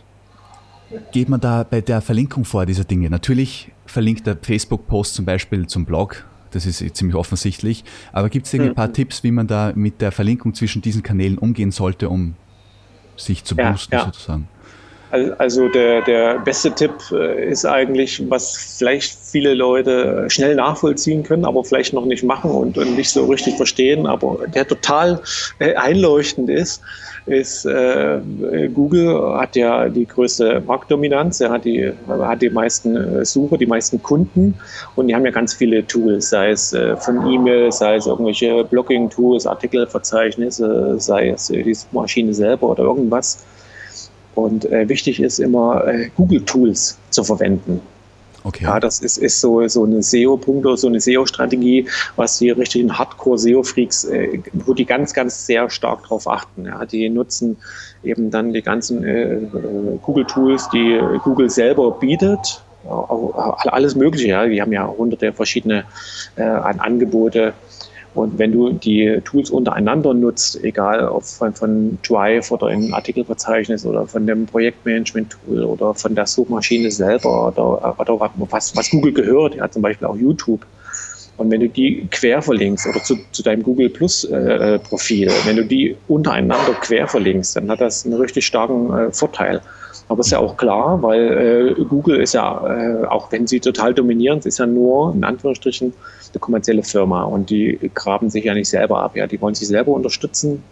geht man da bei der Verlinkung vor dieser Dinge? Natürlich verlinkt der Facebook-Post zum Beispiel zum Blog, das ist ziemlich offensichtlich, aber gibt es ein paar mhm. Tipps, wie man da mit der Verlinkung zwischen diesen Kanälen umgehen sollte, um sich zu boosten ja, ja. sozusagen? Also der, der beste Tipp äh, ist eigentlich, was vielleicht viele Leute schnell nachvollziehen können, aber vielleicht noch nicht machen und, und nicht so richtig verstehen, aber der total äh, einleuchtend ist, ist äh, Google hat ja die größte Marktdominanz, er hat die, hat die meisten äh, Sucher, die meisten Kunden und die haben ja ganz viele Tools, sei es äh, von E-Mail, sei es irgendwelche Blogging-Tools, Artikelverzeichnisse, sei es äh, die Maschine selber oder irgendwas. Und äh, wichtig ist immer, äh, Google-Tools zu verwenden. Okay. Ja, das ist, ist so, so eine SEO-Punkte, so eine SEO-Strategie, was die richtigen Hardcore-SEO-Freaks, äh, wo die ganz, ganz sehr stark drauf achten. Ja, die nutzen eben dann die ganzen äh, Google-Tools, die Google selber bietet. Alles Mögliche, ja. Die haben ja hunderte verschiedene äh, Angebote und wenn du die Tools untereinander nutzt, egal ob von, von Drive oder im Artikelverzeichnis oder von dem Projektmanagement-Tool oder von der Suchmaschine selber oder, oder was, was Google gehört, ja, zum Beispiel auch YouTube. Und wenn du die quer verlinkst oder zu, zu deinem Google Plus äh, Profil, wenn du die untereinander quer verlinkst, dann hat das einen richtig starken äh, Vorteil. Aber ist ja auch klar, weil äh, Google ist ja, äh, auch wenn sie total dominieren, ist ja nur in Anführungsstrichen eine kommerzielle Firma und die graben sich ja nicht selber ab. Ja, die wollen sich selber unterstützen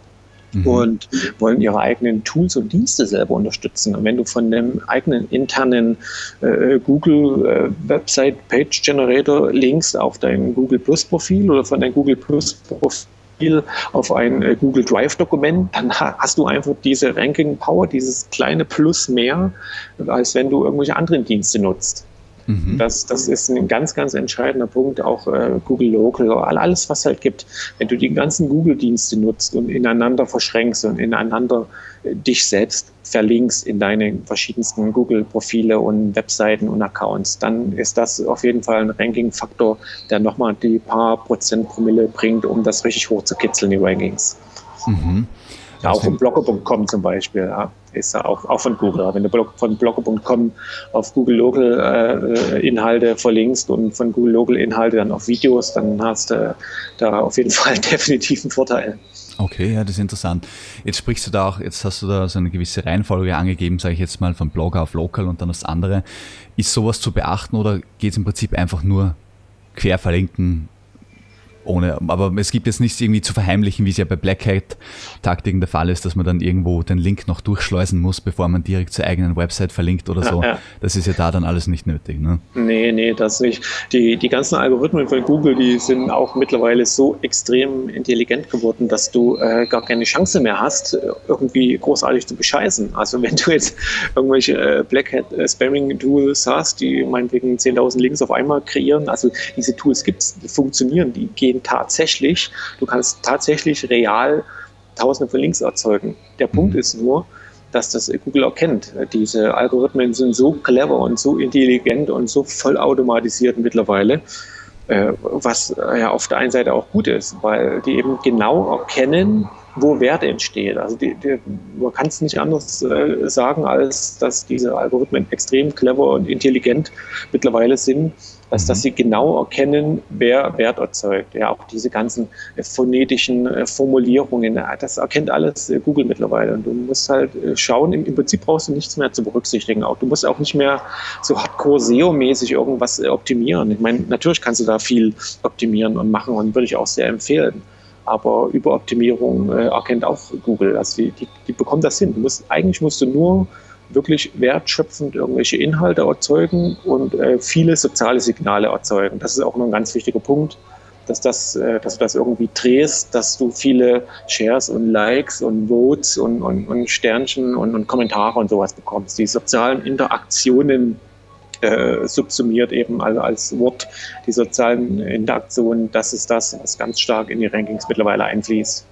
mhm. und wollen ihre eigenen Tools und Dienste selber unterstützen. Und wenn du von dem eigenen internen äh, Google äh, Website Page Generator Links auf dein Google Plus Profil oder von deinem Google Plus Profil auf ein äh, Google Drive Dokument, dann hast du einfach diese Ranking Power, dieses kleine Plus mehr, als wenn du irgendwelche anderen Dienste nutzt. Mhm. Das, das ist ein ganz, ganz entscheidender Punkt, auch äh, Google Local, alles, was halt gibt. Wenn du die ganzen Google-Dienste nutzt und ineinander verschränkst und ineinander äh, dich selbst verlinkst in deine verschiedensten Google-Profile und Webseiten und Accounts, dann ist das auf jeden Fall ein Ranking-Faktor, der nochmal die paar Prozent Promille bringt, um das richtig hochzukitzeln, die Rankings. Mhm. Ja, auch von Blogger.com zum Beispiel, ja, ist auch, auch von Google. Wenn du von Blogger.com auf Google Local äh, Inhalte verlinkst und von Google Local Inhalte dann auf Videos, dann hast du da auf jeden Fall definitiv einen Vorteil. Okay, ja, das ist interessant. Jetzt sprichst du da auch, jetzt hast du da so eine gewisse Reihenfolge angegeben, sage ich jetzt mal, von Blogger auf Local und dann das andere. Ist sowas zu beachten oder geht es im Prinzip einfach nur quer verlinken ohne, aber es gibt jetzt nichts irgendwie zu verheimlichen, wie es ja bei Black Hat Taktiken der Fall ist, dass man dann irgendwo den Link noch durchschleusen muss, bevor man direkt zur eigenen Website verlinkt oder so. Ja, ja. Das ist ja da dann alles nicht nötig. Ne? Nee, nee, das nicht. Die, die ganzen Algorithmen von Google, die sind auch mittlerweile so extrem intelligent geworden, dass du äh, gar keine Chance mehr hast, irgendwie großartig zu bescheißen. Also wenn du jetzt irgendwelche äh, Black Hat äh, Spamming Tools hast, die meinetwegen 10.000 Links auf einmal kreieren, also diese Tools gibt es, die funktionieren, die gehen gehen tatsächlich, du kannst tatsächlich real Tausende von Links erzeugen. Der Punkt mhm. ist nur, dass das Google erkennt. Diese Algorithmen sind so clever und so intelligent und so vollautomatisiert mittlerweile, äh, was ja auf der einen Seite auch gut ist, weil die eben genau erkennen, wo Wert entsteht. Also die, die, man kann es nicht anders äh, sagen, als dass diese Algorithmen extrem clever und intelligent mittlerweile sind, als dass mhm. sie genau erkennen, wer Wert erzeugt. Ja, auch diese ganzen äh, phonetischen äh, Formulierungen, das erkennt alles äh, Google mittlerweile. Und du musst halt schauen, im, Prinzip brauchst du nichts mehr zu berücksichtigen. Auch du musst auch nicht mehr so hardcore SEO-mäßig irgendwas optimieren. Ich meine, natürlich kannst du da viel optimieren und machen und würde ich auch sehr empfehlen. Aber Überoptimierung äh, erkennt auch Google. Also die, die, die bekommen das hin. Du musst, eigentlich musst du nur wirklich wertschöpfend irgendwelche Inhalte erzeugen und äh, viele soziale Signale erzeugen. Das ist auch noch ein ganz wichtiger Punkt, dass, das, äh, dass du das irgendwie drehst, dass du viele Shares und Likes und Votes und, und, und Sternchen und, und Kommentare und sowas bekommst. Die sozialen Interaktionen äh, subsumiert eben also als Wort die sozialen Interaktionen. Das ist das, was ganz stark in die Rankings mittlerweile einfließt.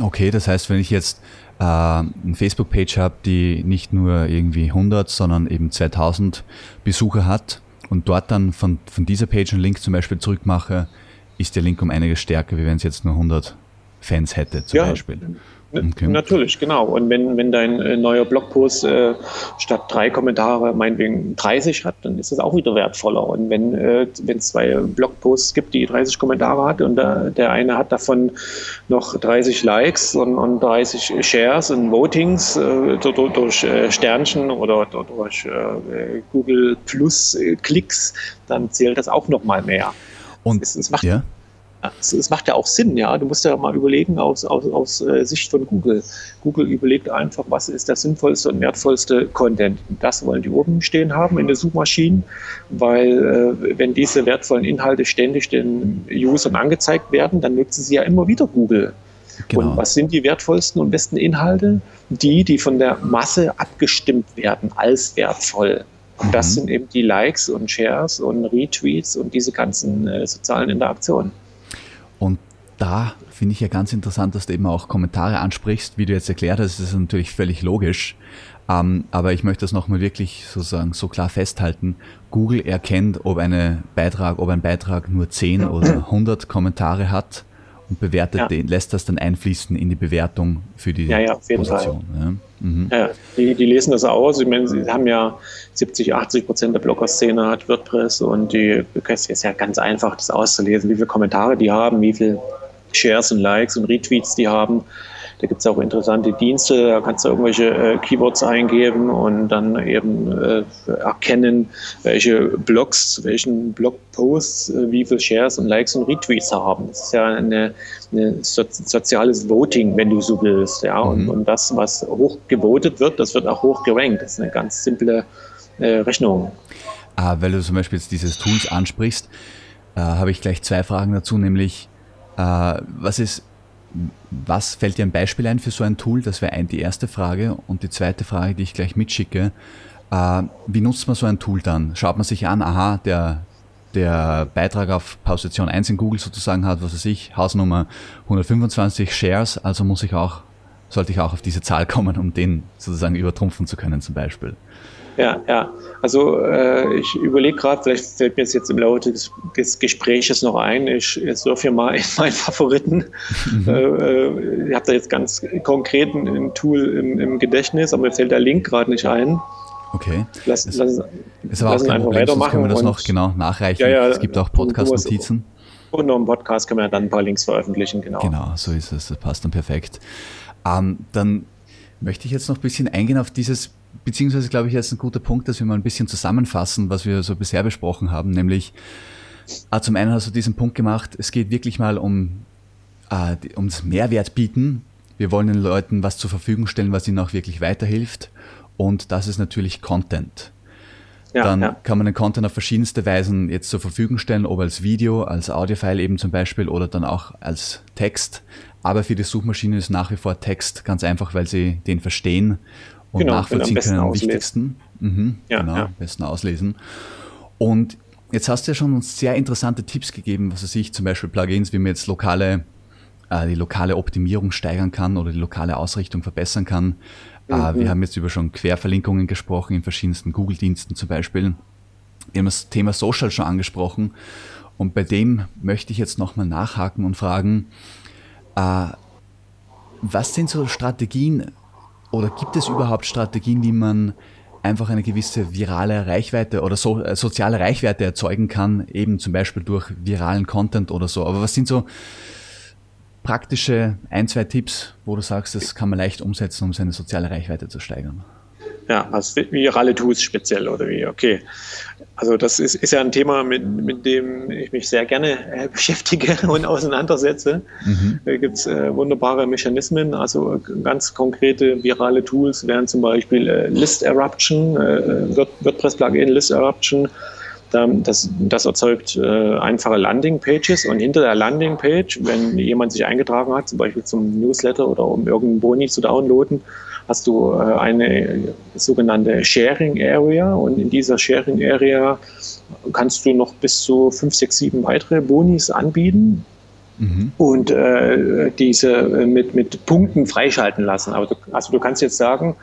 Okay, das heißt, wenn ich jetzt äh, eine Facebook-Page habe, die nicht nur irgendwie 100, sondern eben 2000 Besucher hat und dort dann von, von dieser Page einen Link zum Beispiel zurückmache, ist der Link um einiges stärker, wie wenn es jetzt nur 100 Fans hätte zum ja, Beispiel. Okay. Natürlich, genau. Und wenn, wenn dein äh, neuer Blogpost äh, statt drei Kommentare meinetwegen 30 hat, dann ist das auch wieder wertvoller. Und wenn äh, es zwei Blogposts gibt, die 30 Kommentare hat und der, der eine hat davon noch 30 Likes und, und 30 Shares und Votings äh, durch, durch äh, Sternchen oder durch äh, Google Plus Klicks, dann zählt das auch nochmal mehr. Und es, es macht, ja es, macht ja auch Sinn, ja. Du musst ja mal überlegen aus, aus, aus äh, Sicht von Google. Google überlegt einfach, was ist der sinnvollste und wertvollste Content. Das wollen die oben stehen haben in den Suchmaschinen, weil äh, wenn diese wertvollen Inhalte ständig den Usern angezeigt werden, dann nutzen sie ja immer wieder Google. Genau. Und was sind die wertvollsten und besten Inhalte? Die, die von der Masse abgestimmt werden als wertvoll. Und das mhm. sind eben die Likes und Shares und Retweets und diese ganzen äh, sozialen Interaktionen. Da finde ich ja ganz interessant, dass du eben auch Kommentare ansprichst, wie du jetzt erklärt hast, das ist natürlich völlig logisch. Ähm, aber ich möchte das nochmal wirklich sozusagen so klar festhalten. Google erkennt, ob, eine Beitrag, ob ein Beitrag nur 10 oder 100 Kommentare hat und bewertet ja. den, lässt das dann einfließen in die Bewertung für die ja, ja, auf jeden Position. Fall. Ja. Mhm. ja die, die, lesen das aus. Ich meine, sie haben ja 70, 80 Prozent der Blogger-Szene hat WordPress und die es ist ja ganz einfach, das auszulesen, wie viele Kommentare die haben, wie viele Shares und Likes und Retweets die haben. Da gibt es auch interessante Dienste, da kannst du irgendwelche äh, Keywords eingeben und dann eben äh, erkennen, welche Blogs, zu welchen Blogposts äh, wie viele Shares und Likes und Retweets haben. Das ist ja eine so, soziales Voting, wenn du so willst. Ja? Mhm. Und, und, das, was hoch gewotet wird, das wird auch hoch gerankt. Das ist eine ganz simple äh, Rechnung. Ah, weil du zum Beispiel jetzt dieses Tools ansprichst, äh, habe ich gleich zwei Fragen dazu, nämlich was ist, was fällt dir ein Beispiel ein für so ein Tool? Das wäre die erste Frage. Und die zweite Frage, die ich gleich mitschicke, äh, wie nutzt man so ein Tool dann? Schaut man sich an, aha, der, der Beitrag auf Position 1 in Google sozusagen hat, was weiß ich, Hausnummer 125 Shares, also muss ich auch, sollte ich auch auf diese Zahl kommen, um den sozusagen übertrumpfen zu können zum Beispiel. Ja, ja. Also äh, ich überlege gerade, vielleicht fällt mir jetzt im Laufe des, des Gespräches noch ein, ich, ich surfe hier mal in meinen Favoriten. Mhm. Äh, äh ich habe da jetzt ganz konkret ein Tool im, im Gedächtnis, aber mir fällt der Link gerade nicht ein. Okay. Lass, es, lass, ist aber auch kein einfach Problem, weitermachen. können wir das noch genau nachreichen. Ja, ja, es gibt auch Podcast-Notizen. Und noch im Podcast können wir dann ein paar Links veröffentlichen, genau. Genau, so ist es. Das passt dann perfekt. Ähm, dann möchte ich jetzt noch ein bisschen eingehen auf dieses beziehungsweise glaube ich, jetzt ein guter Punkt, dass wir mal ein bisschen zusammenfassen, was wir so bisher besprochen haben, nämlich ah, zum einen hast du diesen Punkt gemacht, es geht wirklich mal um äh, ums Mehrwert bieten. Wir wollen den Leuten was zur Verfügung stellen, was ihnen auch wirklich weiterhilft. Und das ist natürlich Content. Ja, dann ja. kann man den Content auf verschiedenste Weisen jetzt zur Verfügung stellen, ob als Video, als Audiofile eben zum Beispiel oder dann auch als Text. Aber für die Suchmaschine ist nach wie vor Text ganz einfach, weil sie den verstehen und genau, nachvollziehen können am wichtigsten. Mhm, ja, genau, ja. am besten auslesen. Und jetzt hast du ja schon uns sehr interessante Tipps gegeben, was weiß ich, zum Beispiel Plugins, wie man jetzt lokale, äh, die lokale Optimierung steigern kann oder die lokale Ausrichtung verbessern kann. Äh, mhm. Äh, wir haben jetzt über schon Querverlinkungen gesprochen in verschiedensten Google-Diensten zum Beispiel. Wir haben das Thema Social schon angesprochen. Und bei dem möchte ich jetzt nochmal nachhaken und fragen, äh, was sind so Strategien, oder gibt es überhaupt Strategien, wie man einfach eine gewisse virale Reichweite oder so, äh, soziale Reichweite erzeugen kann, eben zum Beispiel durch viralen Content oder so. Aber was sind so praktische ein, zwei Tipps, wo du sagst, das kann man leicht umsetzen, um seine soziale Reichweite zu steigern? Ja, also virale Tools speziell oder wie? Okay. Also das ist, ist ja ein Thema, mit, mit dem ich mich sehr gerne äh, beschäftige und auseinandersetze. Mhm. Da gibt es äh, wunderbare Mechanismen. Also ganz konkrete virale Tools wären zum Beispiel äh, List Eruption, äh, WordPress-Plugin List Eruption. Das, das erzeugt äh, einfache Landingpages und hinter der Landingpage, wenn jemand sich eingetragen hat, zum Beispiel zum Newsletter oder um irgendeinen Boni zu downloaden, hast du äh, eine sogenannte Sharing Area und in dieser Sharing Area kannst du noch bis zu fünf, sechs, sieben weitere Bonis anbieten. Mhm. Und äh, diese äh, mit, mit Punkten freischalten lassen. Aber du, also du kannst jetzt sagen,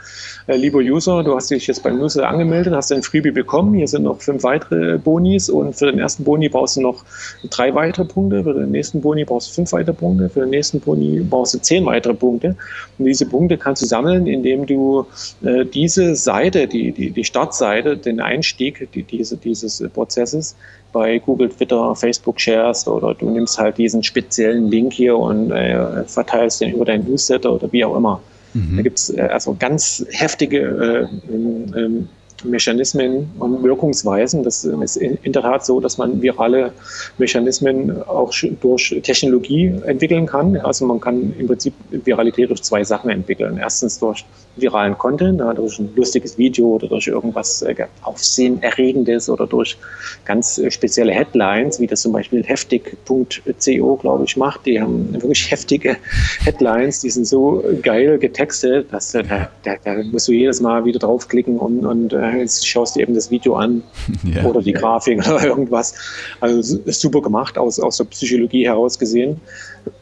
äh, lieber User, du hast dich jetzt beim Newsletter angemeldet, hast ein Freebie bekommen, hier sind noch fünf weitere Bonis und für den ersten Boni brauchst du noch drei weitere Punkte, für den nächsten Boni brauchst du fünf weitere Punkte, für den nächsten Boni brauchst du zehn weitere Punkte. Und diese Punkte kannst du sammeln, indem du äh, diese Seite, die, die, die Startseite, den Einstieg die, diese, dieses Prozesses bei Google, Twitter, Facebook shares oder du nimmst halt diesen speziellen Link hier und äh, verteilst den über deinen Newsletter oder wie auch immer. Mhm. Da gibt es äh, also ganz heftige äh, ähm, Mechanismen und Wirkungsweisen. Das ist in der Tat so, dass man virale Mechanismen auch durch Technologie entwickeln kann. Also man kann im Prinzip Viralität durch zwei Sachen entwickeln. Erstens durch viralen Content, durch ein lustiges Video oder durch irgendwas äh, Aufsehenerregendes oder durch ganz äh, spezielle Headlines, wie das zum Beispiel heftig.co, glaube ich, macht. Die haben wirklich heftige Headlines, die sind so geil getextet, dass da, da, da musst du jedes Mal wieder draufklicken und, und äh, schaust dir eben das Video an yeah. oder die Grafik oder irgendwas. Also super gemacht, aus, aus der Psychologie heraus gesehen.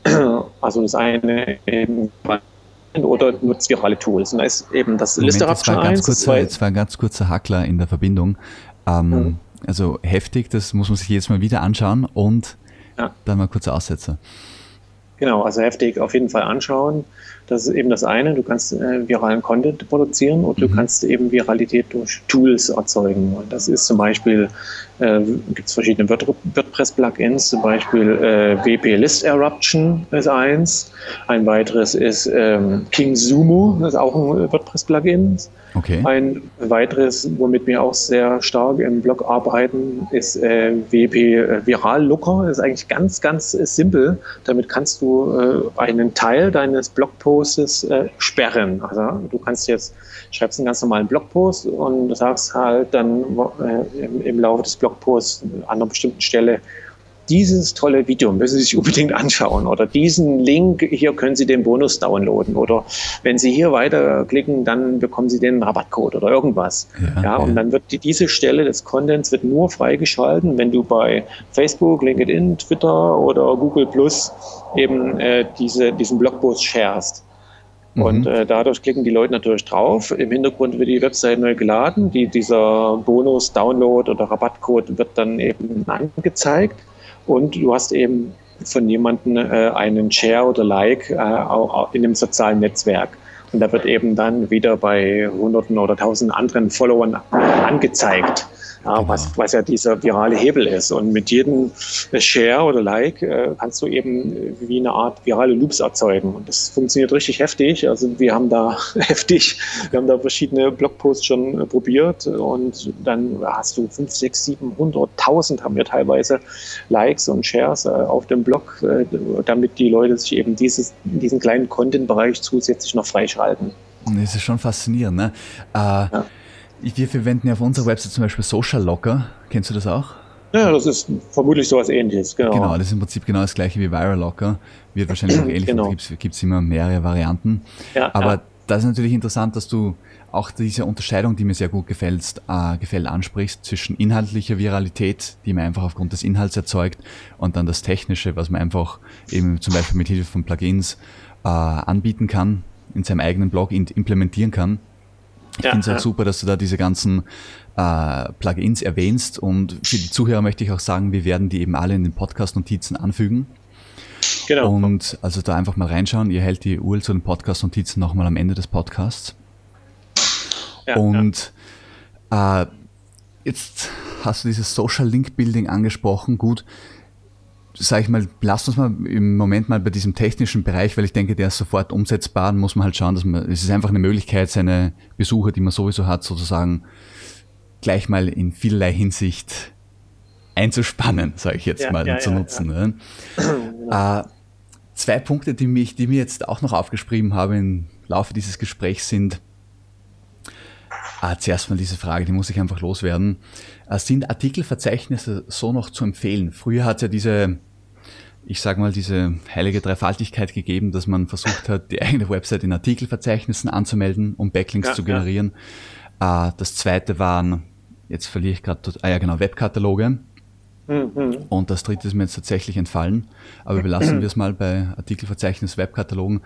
Also das eine eben oder nutzt virale Tools. Und da ist eben das Moment, Liste jetzt war, ganz 1, kurzer, jetzt war ein ganz kurzer Hackler in der Verbindung. Ähm, mhm. Also heftig, das muss man sich jetzt mal wieder anschauen und ja. dann mal kurz Aussetzer. Genau, also heftig auf jeden Fall anschauen. Das ist eben das eine. Du kannst äh, viralen Content produzieren und mhm. du kannst eben Viralität durch Tools erzeugen. Und das ist zum Beispiel, äh, gibt es verschiedene WordPress-Plugins, zum Beispiel äh, WP List Eruption ist eins. Ein weiteres ist ähm, King Sumo, das ist auch ein WordPress-Plugin. Okay. Ein weiteres, womit wir auch sehr stark im Blog arbeiten, ist äh, WP äh, Viral Looker. Das ist eigentlich ganz, ganz äh, simpel. Damit kannst du äh, einen Teil deines Blogposts äh, sperren. Also du kannst jetzt schreibst einen ganz normalen Blogpost und sagst halt dann äh, im, im Laufe des Blogposts an einer bestimmten Stelle dieses tolle Video müssen Sie sich unbedingt anschauen oder diesen Link, hier können Sie den Bonus downloaden oder wenn Sie hier weiterklicken, dann bekommen Sie den Rabattcode oder irgendwas. Ja, ja und dann wird die, diese Stelle des Contents wird nur freigeschalten, wenn du bei Facebook, LinkedIn, Twitter oder Google Plus eben äh, diese, diesen Blogpost sharest. Und mhm. äh, dadurch klicken die Leute natürlich drauf. Im Hintergrund wird die Website neu geladen. Die, dieser Bonus, Download oder Rabattcode wird dann eben angezeigt und du hast eben von jemandem äh, einen Share oder Like äh, auch in dem sozialen Netzwerk. Und da wird eben dann wieder bei Hunderten oder Tausenden anderen Followern angezeigt ja, genau. was, was ja dieser virale Hebel ist. Und mit jedem Share oder Like äh, kannst du eben wie eine Art virale Loops erzeugen. Und das funktioniert richtig heftig. Also wir haben da heftig, wir haben da verschiedene Blogposts schon äh, probiert und dann hast du 5, 6, 700, 1000 haben wir teilweise Likes und Shares äh, auf dem Blog, äh, damit die Leute sich eben dieses, diesen kleinen Content-Bereich zusätzlich noch freischalten. Das ist schon faszinierend. Ne? Äh, ja. Wir verwenden ja auf unserer Website zum Beispiel Social Locker. Kennst du das auch? Ja, das ist vermutlich sowas ähnliches, genau. Genau, das ist im Prinzip genau das gleiche wie Viral Locker. Wird wahrscheinlich auch ähnlich, genau. gibt es immer mehrere Varianten. Ja, Aber ja. das ist natürlich interessant, dass du auch diese Unterscheidung, die mir sehr gut gefällt, äh, gefällt ansprichst, zwischen inhaltlicher Viralität, die man einfach aufgrund des Inhalts erzeugt, und dann das Technische, was man einfach eben zum Beispiel mit Hilfe von Plugins äh, anbieten kann, in seinem eigenen Blog implementieren kann. Ich ja, finde es halt ja. super, dass du da diese ganzen äh, Plugins erwähnst und für die Zuhörer möchte ich auch sagen, wir werden die eben alle in den Podcast-Notizen anfügen. Genau. Und also da einfach mal reinschauen. Ihr hält die URL zu den Podcast-Notizen nochmal am Ende des Podcasts. Ja, und äh, jetzt hast du dieses Social Link Building angesprochen. Gut, sage ich mal, lasst uns mal im Moment mal bei diesem technischen Bereich, weil ich denke, der ist sofort umsetzbar, muss man halt schauen, dass man, es ist einfach eine Möglichkeit, seine Besucher, die man sowieso hat, sozusagen gleich mal in vielerlei Hinsicht einzuspannen, sage ich jetzt ja, mal, ja, zu ja, nutzen. Ne? äh, zwei Punkte, die, mich, die mir jetzt auch noch aufgeschrieben habe im Laufe dieses Gesprächs sind, Ah, zuerst mal diese Frage, die muss ich einfach loswerden. Äh, sind Artikelverzeichnisse so noch zu empfehlen? Früher hat es ja diese, ich sage mal, diese heilige Dreifaltigkeit gegeben, dass man versucht hat, die eigene Website in Artikelverzeichnissen anzumelden, um Backlinks ja, zu generieren. Ja. Äh, das zweite waren, jetzt verliere ich gerade, ah ja genau, Webkataloge. Mhm. Und das dritte ist mir jetzt tatsächlich entfallen. Aber belassen wir es mal bei Artikelverzeichnis, Webkatalogen.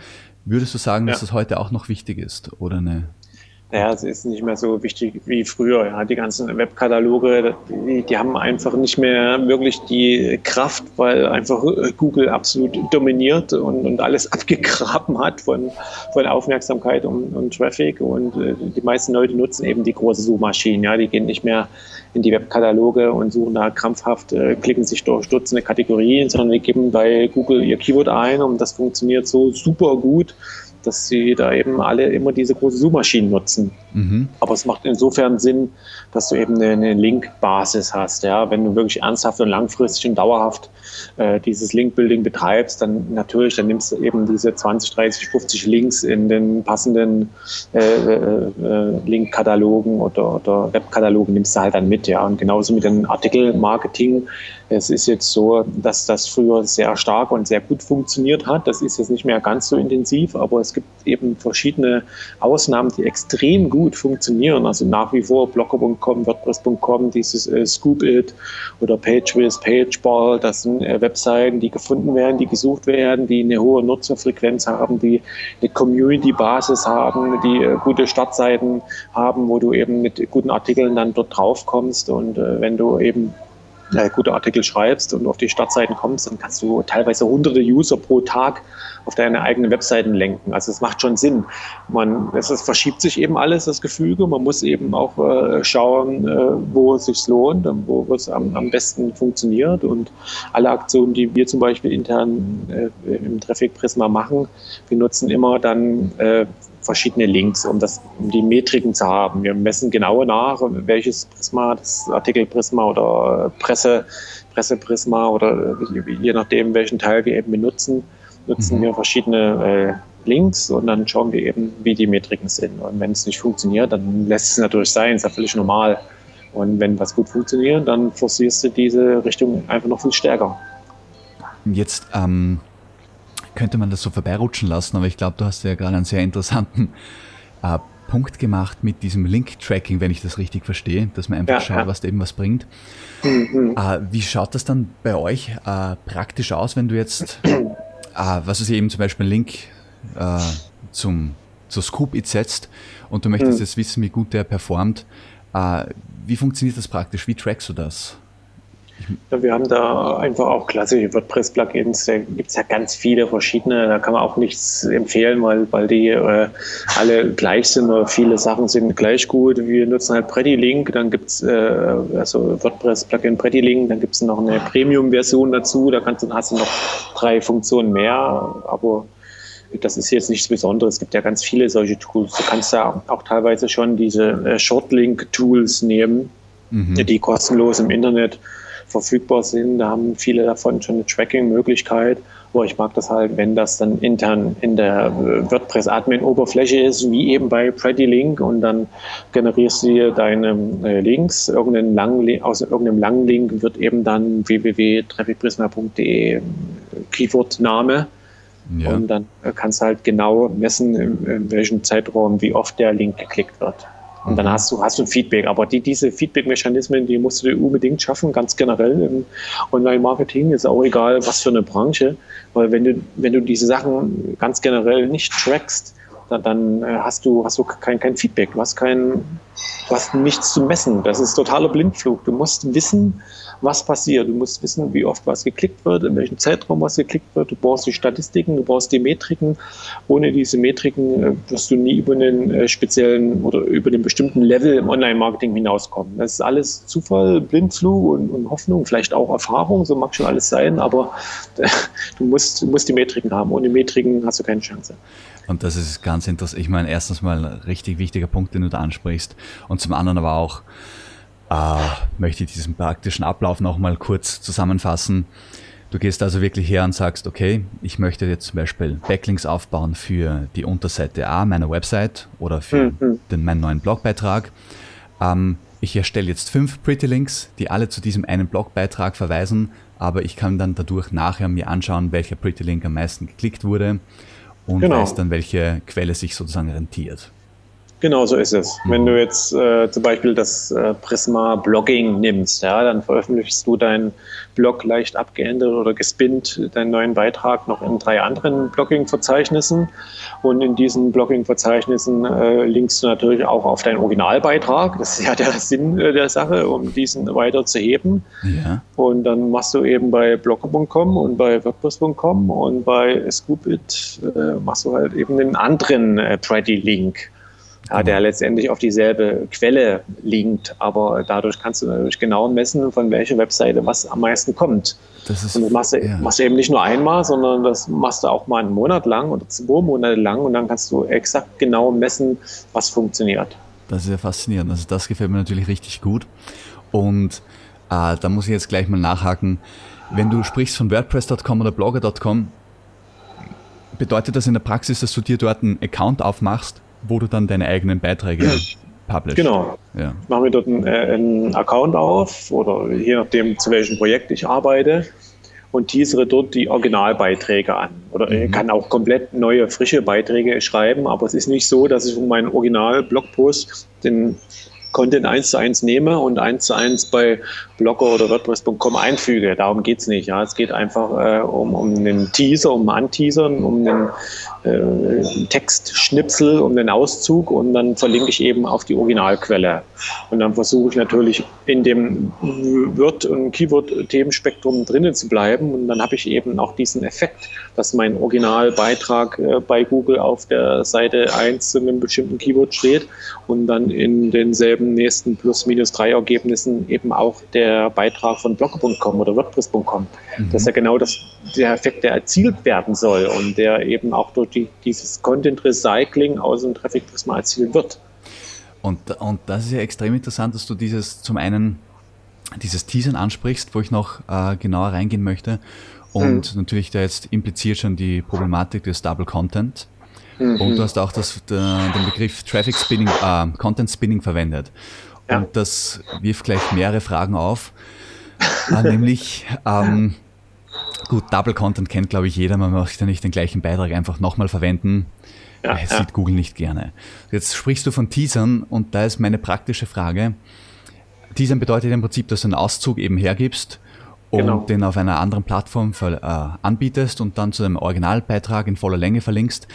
Würdest du sagen, ja. dass das heute auch noch wichtig ist oder eine naja, es ist nicht mehr so wichtig wie früher. Ja. Die ganzen Webkataloge, die, die haben einfach nicht mehr wirklich die Kraft, weil einfach Google absolut dominiert und, und alles abgegraben hat von, von Aufmerksamkeit und, und Traffic. Und äh, die meisten Leute nutzen eben die großen Suchmaschinen. Ja. Die gehen nicht mehr in die Webkataloge und suchen da krampfhaft, äh, klicken sich durch Dutzende Kategorien, sondern die geben bei Google ihr Keyword ein und das funktioniert so super gut dass sie da eben alle immer diese große Suchmaschinen nutzen. Mhm. Aber es macht insofern Sinn, dass du eben eine, eine Link-Basis hast. Ja? Wenn du wirklich ernsthaft und langfristig und dauerhaft äh, dieses Link-Building betreibst, dann natürlich, dann nimmst du eben diese 20, 30, 50 Links in den passenden äh, äh, äh, Link-Katalogen oder, oder Web-Katalogen nimmst du halt dann mit. Ja? Und genauso mit dem Artikel-Marketing es ist jetzt so, dass das früher sehr stark und sehr gut funktioniert hat. Das ist jetzt nicht mehr ganz so intensiv, aber es gibt eben verschiedene Ausnahmen, die extrem gut funktionieren. Also nach wie vor Blogger.com, WordPress.com, dieses äh, Scoop-It oder PageWiz, PageBall, das sind äh, Webseiten, die gefunden werden, die gesucht werden, die eine hohe Nutzerfrequenz haben, die eine Community-Basis haben, die äh, gute Startseiten haben, wo du eben mit guten Artikeln dann dort drauf kommst. Und äh, wenn du eben äh, gute Artikel schreibst und auf die Startseiten kommst, dann kannst du teilweise hunderte User pro Tag auf deine eigenen Webseiten lenken. Also es macht schon Sinn. Man, es, es verschiebt sich eben alles, das Gefüge. Man muss eben auch äh, schauen, äh, wo es sich lohnt, wo es am, am besten funktioniert. Und alle Aktionen, die wir zum Beispiel intern äh, im Traffic Prisma machen, wir nutzen immer dann äh, verschiedene Links, um, das, um die Metriken zu haben. Wir messen genau nach, welches Prisma, das Artikelprisma oder Presse, Presseprisma oder je nachdem, welchen Teil wir eben benutzen, nutzen mhm. wir verschiedene äh, Links und dann schauen wir eben, wie die Metriken sind. Und wenn es nicht funktioniert, dann lässt es natürlich sein, ist ja völlig normal. Und wenn was gut funktioniert, dann forcierst du diese Richtung einfach noch viel stärker. Jetzt ähm, könnte man das so vorbeirutschen lassen, aber ich glaube, du hast ja gerade einen sehr interessanten äh, Punkt gemacht mit diesem Link-Tracking, wenn ich das richtig verstehe, dass man einfach ja, schaut, ja. was eben was bringt. Mhm. Äh, wie schaut das dann bei euch äh, praktisch aus, wenn du jetzt ah, was ist eben zum Beispiel ein Link äh, zum, zur Scoop It setzt und du möchtest mhm. jetzt wissen, wie gut der performt. Äh, wie funktioniert das praktisch? Wie trackst du das? Ja, wir haben da einfach auch klassische WordPress-Plugins. Da gibt es ja ganz viele verschiedene. Da kann man auch nichts empfehlen, weil, weil die äh, alle gleich sind oder viele Sachen sind gleich gut. Wir nutzen halt PrettyLink, dann gibt es äh, also WordPress-Plugin PrettyLink, dann gibt es noch eine Premium-Version dazu. Da kannst, hast du noch drei Funktionen mehr, aber das ist jetzt nichts Besonderes. Es gibt ja ganz viele solche Tools. Du kannst da auch teilweise schon diese äh, Shortlink-Tools nehmen, mhm. die kostenlos im Internet verfügbar sind. Da haben viele davon schon eine Tracking-Möglichkeit. Aber ich mag das halt, wenn das dann intern in der äh, WordPress-Admin-Oberfläche ist, wie eben bei PrettyLink und dann generierst du dir deine äh, Links. Irgendeinen langen, aus irgendeinem langen Link wird eben dann www.trafficprisma.de Keyword-Name. Ja. Und dann kannst du halt genau messen, in welchem Zeitraum, wie oft der Link geklickt wird. Und dann hast du, hast du ein Feedback. Aber die, diese Feedback-Mechanismen, die musst du unbedingt schaffen, ganz generell im Online-Marketing. Ist auch egal, was für eine Branche. Weil wenn du, wenn du diese Sachen ganz generell nicht trackst, dann, dann äh, hast du, hast du kein, kein Feedback. Du hast kein, du hast nichts zu messen. Das ist totaler Blindflug. Du musst wissen, was passiert. Du musst wissen, wie oft was geklickt wird, in welchem Zeitraum was geklickt wird. Du brauchst die Statistiken, du brauchst die Metriken. Ohne diese Metriken äh, wirst du nie über einen äh, speziellen oder über den bestimmten Level im Online-Marketing hinauskommen. Das ist alles Zufall, Blindflug und, und, Hoffnung, vielleicht auch Erfahrung, so mag schon alles sein, aber du musst, du musst die Metriken haben. Ohne Metriken hast du keine Chance. Und das ist ganz interessant. Ich meine, erstens mal ein richtig wichtiger Punkt, den du da ansprichst. Und zum anderen aber auch, äh, möchte ich diesen praktischen Ablauf nochmal kurz zusammenfassen. Du gehst also wirklich her und sagst, okay, ich möchte jetzt zum Beispiel Backlinks aufbauen für die Unterseite A meiner Website oder für mhm. den, meinen neuen Blogbeitrag. Ähm, ich erstelle jetzt fünf Pretty Links, die alle zu diesem einen Blogbeitrag verweisen, aber ich kann dann dadurch nachher mir anschauen, welcher Pretty Link am meisten geklickt wurde und genau. weiß dann, welche Quelle sich sozusagen rentiert. Genau so ist es. Wenn du jetzt äh, zum Beispiel das äh, Prisma Blogging nimmst, ja, dann veröffentlichst du deinen Blog leicht abgeändert oder gespinnt, deinen neuen Beitrag noch in drei anderen Blogging-Verzeichnissen. Und in diesen Blogging-Verzeichnissen äh, linkst du natürlich auch auf deinen Originalbeitrag. Das ist ja der Sinn äh, der Sache, um diesen weiter zu heben. Ja. Und dann machst du eben bei blogger.com und bei WordPress.com und bei Scoopit äh, machst du halt eben einen anderen äh, Pretty-Link ja, der letztendlich auf dieselbe Quelle liegt, aber dadurch kannst du natürlich genau messen, von welcher Webseite was am meisten kommt. Das ist, und das machst du, ja. machst du eben nicht nur einmal, sondern das machst du auch mal einen Monat lang oder zwei Monate lang und dann kannst du exakt genau messen, was funktioniert. Das ist ja faszinierend. Also das gefällt mir natürlich richtig gut. Und äh, da muss ich jetzt gleich mal nachhaken. Wenn du sprichst von WordPress.com oder Blogger.com, bedeutet das in der Praxis, dass du dir dort einen Account aufmachst wo du dann deine eigenen Beiträge publish. Genau. Ja. Ich mache mir dort einen, äh, einen Account auf oder je nachdem, zu welchem Projekt ich arbeite und teasere dort die Originalbeiträge an. Oder mhm. ich kann auch komplett neue, frische Beiträge schreiben, aber es ist nicht so, dass ich von meinem Original-Blogpost den Content eins zu eins nehme und eins zu eins bei Blogger oder WordPress.com einfüge. Darum geht es nicht. Ja. Es geht einfach äh, um, um einen Teaser, um Anteasern, um einen äh, Textschnipsel und einen Auszug und dann verlinke ich eben auf die Originalquelle. Und dann versuche ich natürlich in dem Word- und Keyword-Themenspektrum drinnen zu bleiben. Und dann habe ich eben auch diesen Effekt, dass mein Originalbeitrag äh, bei Google auf der Seite 1 zu einem bestimmten Keyword steht und dann in denselben nächsten plus minus drei Ergebnissen eben auch der Beitrag von blogger.com oder WordPress.com. Mhm. Das ist ja genau das, der Effekt, der erzielt werden soll und der eben auch durch die, dieses Content Recycling aus dem Traffic Prisma erzielt wird. Und, und das ist ja extrem interessant, dass du dieses zum einen dieses Teasern ansprichst, wo ich noch äh, genauer reingehen möchte. Und mhm. natürlich da jetzt impliziert schon die Problematik des Double Content. Mhm. Und du hast auch das, der, den Begriff Traffic Spinning, äh, Content Spinning verwendet. Ja. Und das wirft gleich mehrere Fragen auf. äh, nämlich, ähm, gut, Double Content kennt, glaube ich, jeder. Man möchte nicht den gleichen Beitrag einfach nochmal verwenden. Ja, das ja. sieht Google nicht gerne. Jetzt sprichst du von Teasern und da ist meine praktische Frage. Teasern bedeutet im Prinzip, dass du einen Auszug eben hergibst und genau. den auf einer anderen Plattform für, äh, anbietest und dann zu einem Originalbeitrag in voller Länge verlinkst.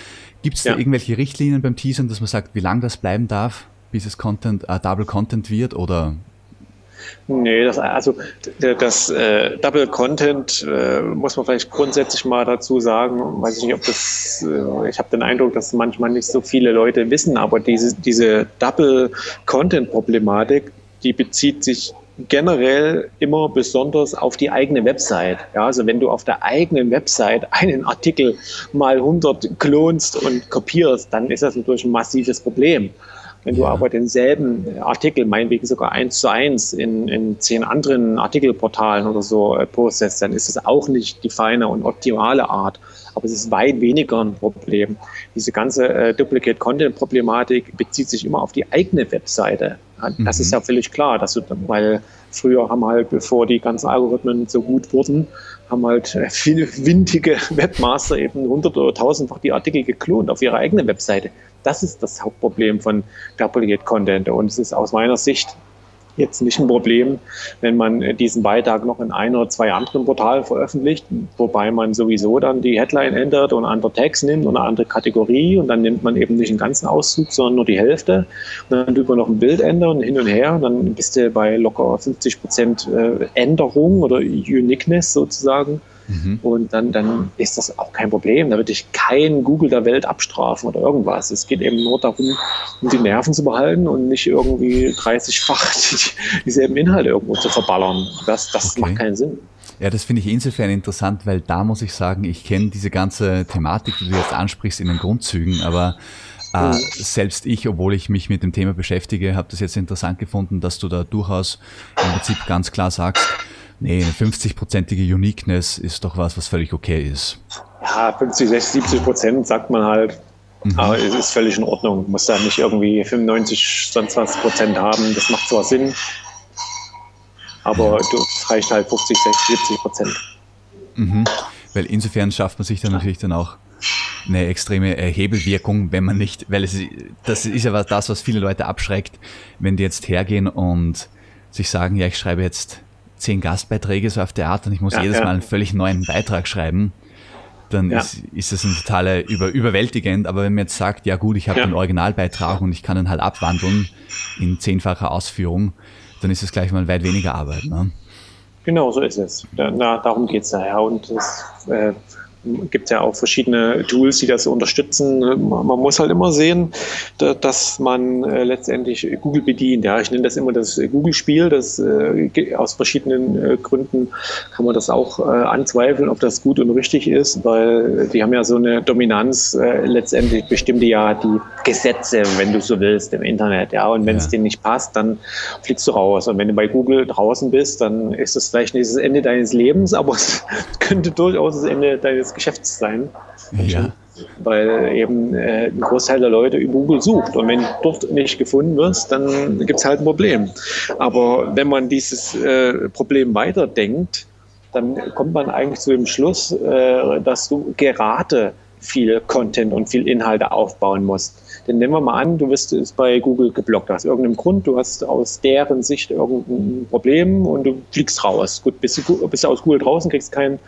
Gibt es ja. da irgendwelche Richtlinien beim Teasern, dass man sagt, wie lange das bleiben darf, bis es Content, äh, Double Content wird oder Nee, das, also das äh, Double Content äh, muss man vielleicht grundsätzlich mal dazu sagen. Weiß ich nicht, ob das, äh, ich habe den Eindruck, dass manchmal nicht so viele Leute wissen, aber diese, diese Double Content Problematik, die bezieht sich generell immer besonders auf die eigene Website. Ja, also wenn du auf der eigenen Website einen Artikel mal 100 klonst und kopierst, dann ist das natürlich ein massives Problem. Wenn du aber denselben Artikel, meinetwegen sogar eins zu eins, in, in zehn anderen Artikelportalen oder so äh, postest, dann ist es auch nicht die feine und optimale Art. Aber es ist weit weniger ein Problem. Diese ganze äh, Duplicate-Content-Problematik bezieht sich immer auf die eigene Webseite. Das mhm. ist ja völlig klar, dass du, weil früher haben halt, bevor die ganzen Algorithmen so gut wurden, haben halt viele windige Webmaster eben hundert oder tausendfach die Artikel geklont auf ihrer eigenen Webseite. Das ist das Hauptproblem von Duplicate Content. Und es ist aus meiner Sicht jetzt nicht ein Problem, wenn man diesen Beitrag noch in ein oder zwei anderen Portalen veröffentlicht, wobei man sowieso dann die Headline ändert und andere Tags nimmt und eine andere Kategorie und dann nimmt man eben nicht einen ganzen Auszug, sondern nur die Hälfte und dann tut man noch ein Bild ändern hin und her und dann bist du bei locker 50 Prozent äh, Änderung oder Uniqueness sozusagen Mhm. Und dann, dann ist das auch kein Problem. Da würde ich kein Google der Welt abstrafen oder irgendwas. Es geht eben nur darum, um die Nerven zu behalten und nicht irgendwie 30-fach dieselben Inhalte irgendwo zu verballern. Das, das okay. macht keinen Sinn. Ja, das finde ich insofern interessant, weil da muss ich sagen, ich kenne diese ganze Thematik, die du jetzt ansprichst, in den Grundzügen, aber äh, mhm. selbst ich, obwohl ich mich mit dem Thema beschäftige, habe das jetzt interessant gefunden, dass du da durchaus im Prinzip ganz klar sagst, Nee, eine 50-prozentige Uniqueness ist doch was, was völlig okay ist. Ja, 50, 60, 70 Prozent sagt man halt. Mhm. Aber es ist völlig in Ordnung. Muss da nicht irgendwie 95, sonst was Prozent haben. Das macht zwar Sinn, aber es reicht halt 50, 60, 70 Prozent. Mhm. Weil insofern schafft man sich dann natürlich dann auch eine extreme Hebelwirkung, wenn man nicht, weil es, das ist ja das, was viele Leute abschreckt, wenn die jetzt hergehen und sich sagen, ja, ich schreibe jetzt zehn Gastbeiträge so auf der Art und ich muss ja, jedes ja. Mal einen völlig neuen Beitrag schreiben, dann ja. ist, ist das ein totaler über, überwältigend. Aber wenn man jetzt sagt, ja gut, ich habe den Originalbeitrag und ich kann ihn halt abwandeln in zehnfacher Ausführung, dann ist es gleich mal weit weniger Arbeit. Ne? Genau, so ist es. Da, na, darum geht es ja. Und das äh, gibt ja auch verschiedene Tools, die das unterstützen. Man muss halt immer sehen, dass man äh, letztendlich Google bedient. Ja, ich nenne das immer das Google-Spiel. Das äh, aus verschiedenen äh, Gründen kann man das auch anzweifeln, ob das gut und richtig ist, weil die haben ja so eine Dominanz. Letztendlich bestimmt die ja die Gesetze, wenn du so willst, im Internet. Ja, und wenn es ja. denen nicht passt, dann fliegst du raus. Und wenn du bei Google draußen bist, dann ist das vielleicht nicht das Ende deines Lebens, aber es könnte durchaus das Ende deines Geschäfts sein. Ja. Weil eben äh, ein Großteil der Leute über Google sucht. Und wenn du dort nicht gefunden wirst, dann gibt es halt ein Problem. Aber wenn man dieses äh, Problem weiterdenkt, dann kommt man eigentlich zu dem Schluss, äh, dass du gerade viel Content und viel Inhalte aufbauen musst. Denn nehmen wir mal an, du wirst es bei Google geblockt, aus irgendeinem Grund, du hast aus deren Sicht irgendein Problem und du fliegst raus. Gut, bist du, bist du aus Google draußen, kriegst keinen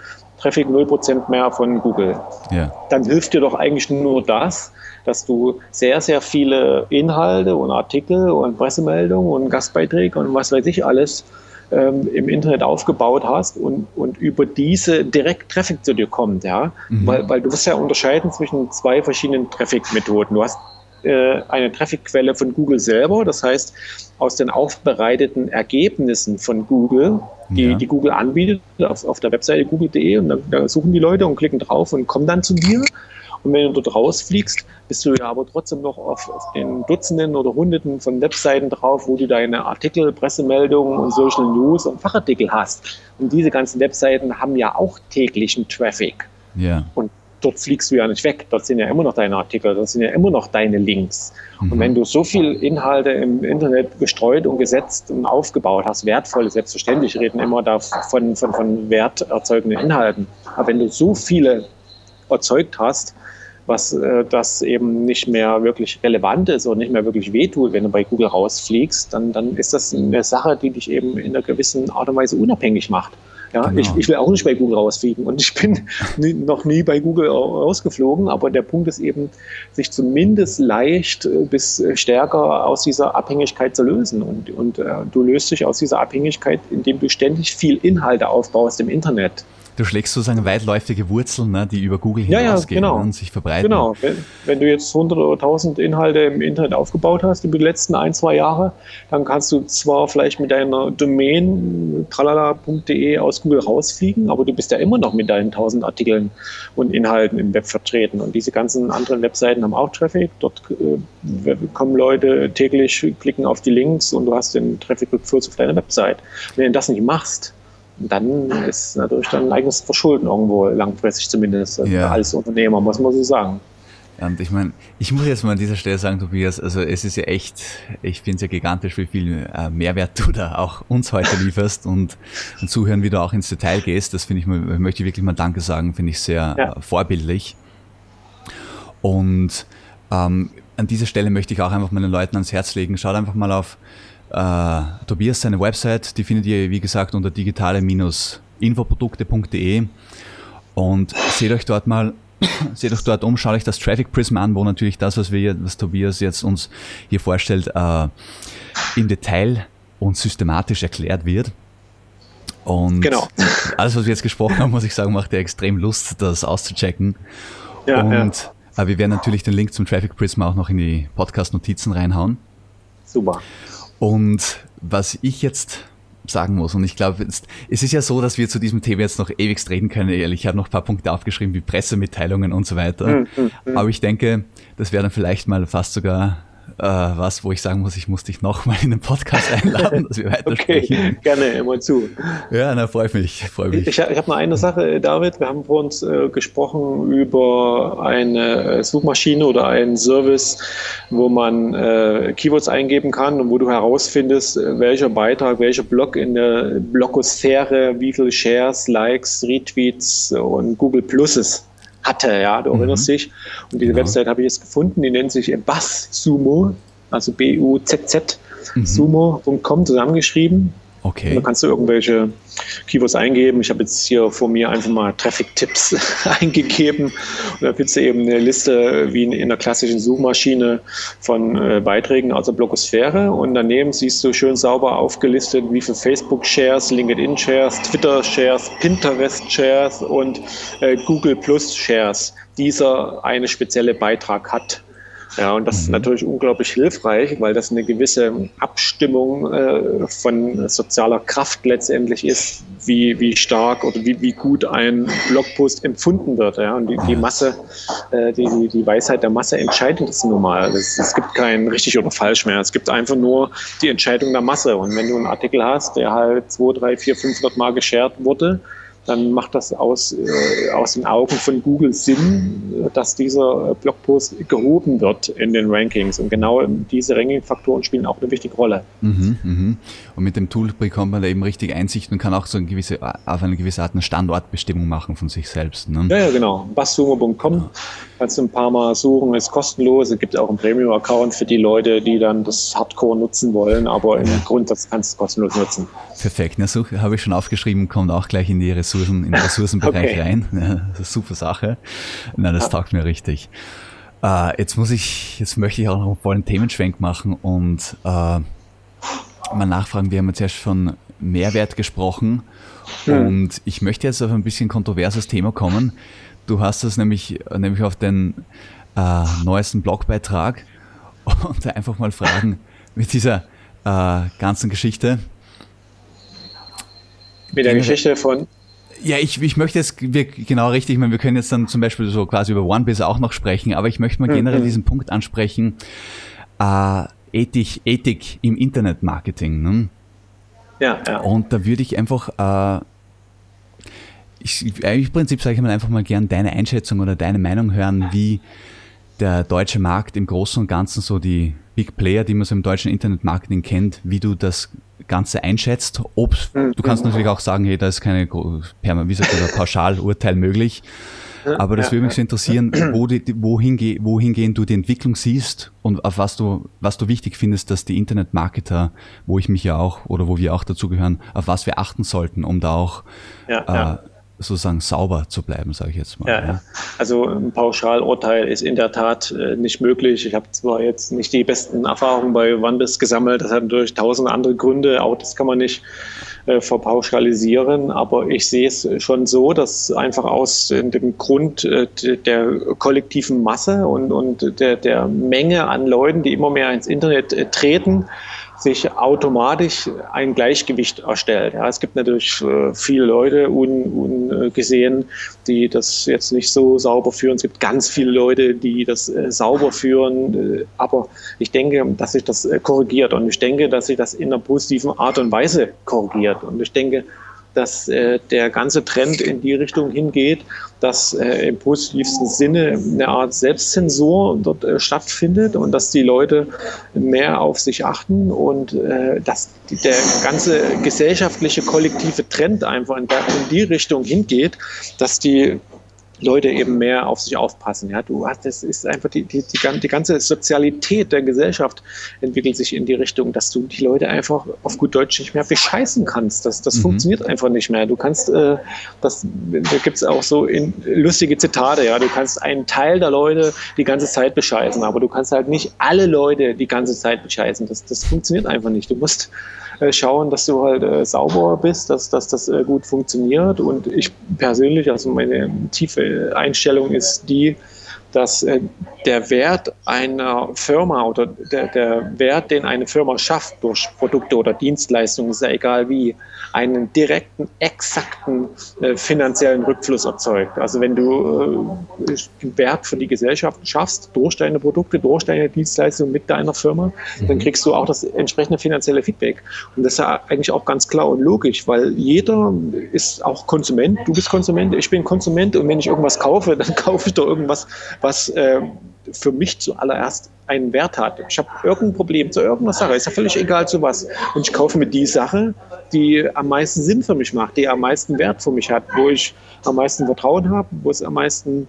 Traffic 0% mehr von Google. Ja. Dann hilft dir doch eigentlich nur das, dass du sehr, sehr viele Inhalte und Artikel und Pressemeldungen und Gastbeiträge und was weiß ich alles ähm, im Internet aufgebaut hast und, und über diese direkt Traffic zu dir kommt, ja. Mhm. Weil, weil du wirst ja unterscheiden zwischen zwei verschiedenen Traffic-Methoden. Du hast äh, eine Traffic-Quelle von Google selber, das heißt aus den aufbereiteten Ergebnissen von Google, die, ja. die Google anbietet, auf, auf der Webseite google.de und da, da suchen die Leute und klicken drauf und kommen dann zu dir. Und wenn du dort rausfliegst, bist du ja aber trotzdem noch auf, auf, den Dutzenden oder Hunderten von Webseiten drauf, wo du deine Artikel, Pressemeldungen und Social News und Fachartikel hast. Und diese ganzen Webseiten haben ja auch täglichen Traffic. Ja. Und dort fliegst du ja nicht weg. Dort sind ja immer noch deine Artikel, dort sind ja immer noch deine Links. Mhm. Und wenn du so viel Inhalte im Internet gestreut und gesetzt und aufgebaut hast, wertvolle, selbstverständlich reden immer da von, von, von werterzeugenden Inhalten. Aber wenn du so viele erzeugt hast, was äh, das eben nicht mehr wirklich relevant ist und nicht mehr wirklich wehtut, wenn du bei Google rausfliegst, dann, dann ist das eine Sache, die dich eben in einer gewissen Art und Weise unabhängig macht. Ja, genau. ich, ich will auch nicht bei Google rausfliegen und ich bin nie, noch nie bei Google rausgeflogen, aber der Punkt ist eben, sich zumindest leicht äh, bis stärker aus dieser Abhängigkeit zu lösen. Und, und äh, du löst dich aus dieser Abhängigkeit, indem du ständig viel Inhalte aufbaust im Internet. Du schlägst sozusagen weitläufige Wurzeln, ne, die über Google hinausgehen ja, genau. und sich verbreiten. Genau. Wenn, wenn, du jetzt 100 oder 1000 Inhalte im Internet aufgebaut hast über die letzten ein, zwei Jahre, dann kannst du zwar vielleicht mit deiner Domain tralala.de aus Google rausfliegen, aber du bist ja immer noch mit deinen 1000 Artikeln und Inhalten im Web vertreten. Und diese ganzen anderen Webseiten haben auch Traffic. Dort äh, kommen Leute täglich, klicken auf die Links und du hast den Traffic-Rückfluss auf deine Website. Wenn du das nicht machst, dann ist natürlich dann ein eigenes Verschulden irgendwo, langfristig zumindest, ja. als Unternehmer, muss man so sagen. Und ich meine, ich muss jetzt mal an dieser Stelle sagen, Tobias, also es ist ja echt, ich finde es ja gigantisch, wie viel äh, Mehrwert du da auch uns heute lieferst und, und zuhören, wie du auch ins Detail gehst. Das finde ich, möchte ich wirklich mal Danke sagen, finde ich sehr ja. äh, vorbildlich. Und ähm, an dieser Stelle möchte ich auch einfach meinen Leuten ans Herz legen, schaut einfach mal auf äh, Tobias seine Website, die findet ihr wie gesagt unter digitale-infoprodukte.de und seht euch dort mal seht euch dort um, schaut euch das Traffic Prism an, wo natürlich das, was wir, was Tobias jetzt uns hier vorstellt, äh, im Detail und systematisch erklärt wird. Und genau. alles, was wir jetzt gesprochen haben, muss ich sagen, macht ja extrem Lust, das auszuchecken. Ja, und ja. Äh, wir werden natürlich den Link zum Traffic Prism auch noch in die Podcast-Notizen reinhauen. Super. Und was ich jetzt sagen muss, und ich glaube, es ist ja so, dass wir zu diesem Thema jetzt noch ewig reden können, ehrlich. Ich habe noch ein paar Punkte aufgeschrieben, wie Pressemitteilungen und so weiter. Mhm. Aber ich denke, das wäre dann vielleicht mal fast sogar äh, was, wo ich sagen muss, ich muss dich nochmal in den Podcast einladen, dass wir weitersprechen. okay, gerne, immer zu. Ja, na, freue mich, freu mich. Ich, ich habe noch eine Sache, David. Wir haben vor uns äh, gesprochen über eine Suchmaschine oder einen Service, wo man äh, Keywords eingeben kann und wo du herausfindest, welcher Beitrag, welcher Blog in der Blogosphäre, wie viele Shares, Likes, Retweets und Google Pluses hatte, ja, du erinnerst mhm. dich. Und diese genau. Website habe ich jetzt gefunden, die nennt sich Basssumo, also B-U-Z-Z, mhm. sumo.com zusammengeschrieben. Okay. Da kannst du irgendwelche Keywords eingeben. Ich habe jetzt hier vor mir einfach mal Traffic-Tipps eingegeben. Und da findest du eben eine Liste wie in einer klassischen Suchmaschine von äh, Beiträgen aus der Blogosphäre. Und daneben siehst du schön sauber aufgelistet, wie viele Facebook-Shares, LinkedIn-Shares, Twitter-Shares, Pinterest-Shares und äh, Google Plus-Shares dieser eine spezielle Beitrag hat. Ja, und das mhm. ist natürlich unglaublich hilfreich, weil das eine gewisse Abstimmung äh, von sozialer Kraft letztendlich ist, wie, wie stark oder wie, wie gut ein Blogpost empfunden wird. Ja, und die, die Masse, äh, die, die Weisheit der Masse entscheidet das nun mal. Es, es gibt kein richtig oder falsch mehr. Es gibt einfach nur die Entscheidung der Masse. Und wenn du einen Artikel hast, der halt 2, 3, 4, 500 Mal geshared wurde, dann macht das aus, äh, aus den Augen von Google Sinn, dass dieser Blogpost gehoben wird in den Rankings. Und genau diese Ranking-Faktoren spielen auch eine wichtige Rolle. Mhm, mh. Und mit dem Tool bekommt man da eben richtig Einsicht und kann auch so eine gewisse, auf eine gewisse Art eine Standortbestimmung machen von sich selbst. Ne? Ja, ja, genau. Basssumo.com. Ja. Kannst du ein paar Mal suchen, ist kostenlos. Es gibt auch einen Premium-Account für die Leute, die dann das Hardcore nutzen wollen, aber im Grund das kannst du kostenlos nutzen. Perfekt, na so habe ich schon aufgeschrieben, kommt auch gleich in die Ressourcen, in den Ressourcenbereich okay. rein. Ja, super Sache. Na, das ja. taugt mir richtig. Uh, jetzt muss ich, jetzt möchte ich auch noch einen vollen Themenschwenk machen und uh, mal nachfragen. Wir haben jetzt erst von Mehrwert gesprochen hm. und ich möchte jetzt auf ein bisschen kontroverses Thema kommen. Du hast es nämlich, nämlich auf den uh, neuesten Blogbeitrag und einfach mal fragen mit dieser ganzen Geschichte. Mit der Geschichte von ja, ich, ich möchte jetzt genau richtig, ich meine, wir können jetzt dann zum Beispiel so quasi über OneBase auch noch sprechen, aber ich möchte mal generell mhm. diesen Punkt ansprechen, äh, Ethik, Ethik im Internetmarketing. Ne? Ja, ja. Und da würde ich einfach, äh, ich, im Prinzip sage ich mal einfach mal gern deine Einschätzung oder deine Meinung hören, wie der deutsche Markt im Großen und Ganzen so die Big Player, die man so im deutschen Internetmarketing kennt, wie du das Ganze einschätzt. Ob, du kannst natürlich auch sagen, hey, da ist keine Pauschalurteil möglich. Aber das würde mich so interessieren, wo die, wohin, wohingehend du die Entwicklung siehst und auf was du, was du wichtig findest, dass die Internetmarketer, wo ich mich ja auch oder wo wir auch dazugehören, auf was wir achten sollten, um da auch ja, äh, sozusagen sauber zu bleiben, sage ich jetzt mal. Ja, ja. Also ein Pauschalurteil ist in der Tat äh, nicht möglich. Ich habe zwar jetzt nicht die besten Erfahrungen bei Wandes gesammelt, das hat natürlich tausend andere Gründe, auch das kann man nicht äh, verpauschalisieren, aber ich sehe es schon so, dass einfach aus dem Grund äh, der kollektiven Masse und, und der, der Menge an Leuten, die immer mehr ins Internet äh, treten, sich automatisch ein Gleichgewicht erstellt. Ja, es gibt natürlich äh, viele Leute ungesehen, un, die das jetzt nicht so sauber führen. Es gibt ganz viele Leute, die das äh, sauber führen. Äh, aber ich denke, dass sich das korrigiert und ich denke, dass sich das in einer positiven Art und Weise korrigiert. Und ich denke, dass äh, der ganze Trend in die Richtung hingeht, dass äh, im positivsten Sinne eine Art Selbstzensur dort äh, stattfindet und dass die Leute mehr auf sich achten und äh, dass der ganze gesellschaftliche kollektive Trend einfach in die Richtung hingeht, dass die Leute eben mehr auf sich aufpassen. Ja, du hast, das ist einfach die, die, die, die, ganze Sozialität der Gesellschaft entwickelt sich in die Richtung, dass du die Leute einfach auf gut Deutsch nicht mehr bescheißen kannst. Das, das mhm. funktioniert einfach nicht mehr. Du kannst, äh, das, da gibt es auch so in, lustige Zitate, ja, du kannst einen Teil der Leute die ganze Zeit bescheißen, aber du kannst halt nicht alle Leute die ganze Zeit bescheißen. Das, das funktioniert einfach nicht. Du musst schauen, dass du halt äh, sauber bist, dass, dass das äh, gut funktioniert. Und ich persönlich, also meine tiefe Einstellung ist die, dass äh, der Wert einer Firma oder der, der Wert, den eine Firma schafft durch Produkte oder Dienstleistungen, ist ja egal wie, einen direkten, exakten äh, finanziellen Rückfluss erzeugt. Also wenn du äh, Wert für die Gesellschaft schaffst durch deine Produkte, durch deine Dienstleistungen mit deiner Firma, mhm. dann kriegst du auch das entsprechende finanzielle Feedback. Und das ist ja eigentlich auch ganz klar und logisch, weil jeder ist auch Konsument. Du bist Konsument, ich bin Konsument und wenn ich irgendwas kaufe, dann kaufe ich doch irgendwas, was äh, für mich zuallererst einen Wert hat. Ich habe irgendein Problem zu irgendeiner Sache, ist ja völlig egal zu was. Und ich kaufe mir die Sache, die am meisten Sinn für mich macht, die am meisten Wert für mich hat, wo ich am meisten Vertrauen habe, wo es am meisten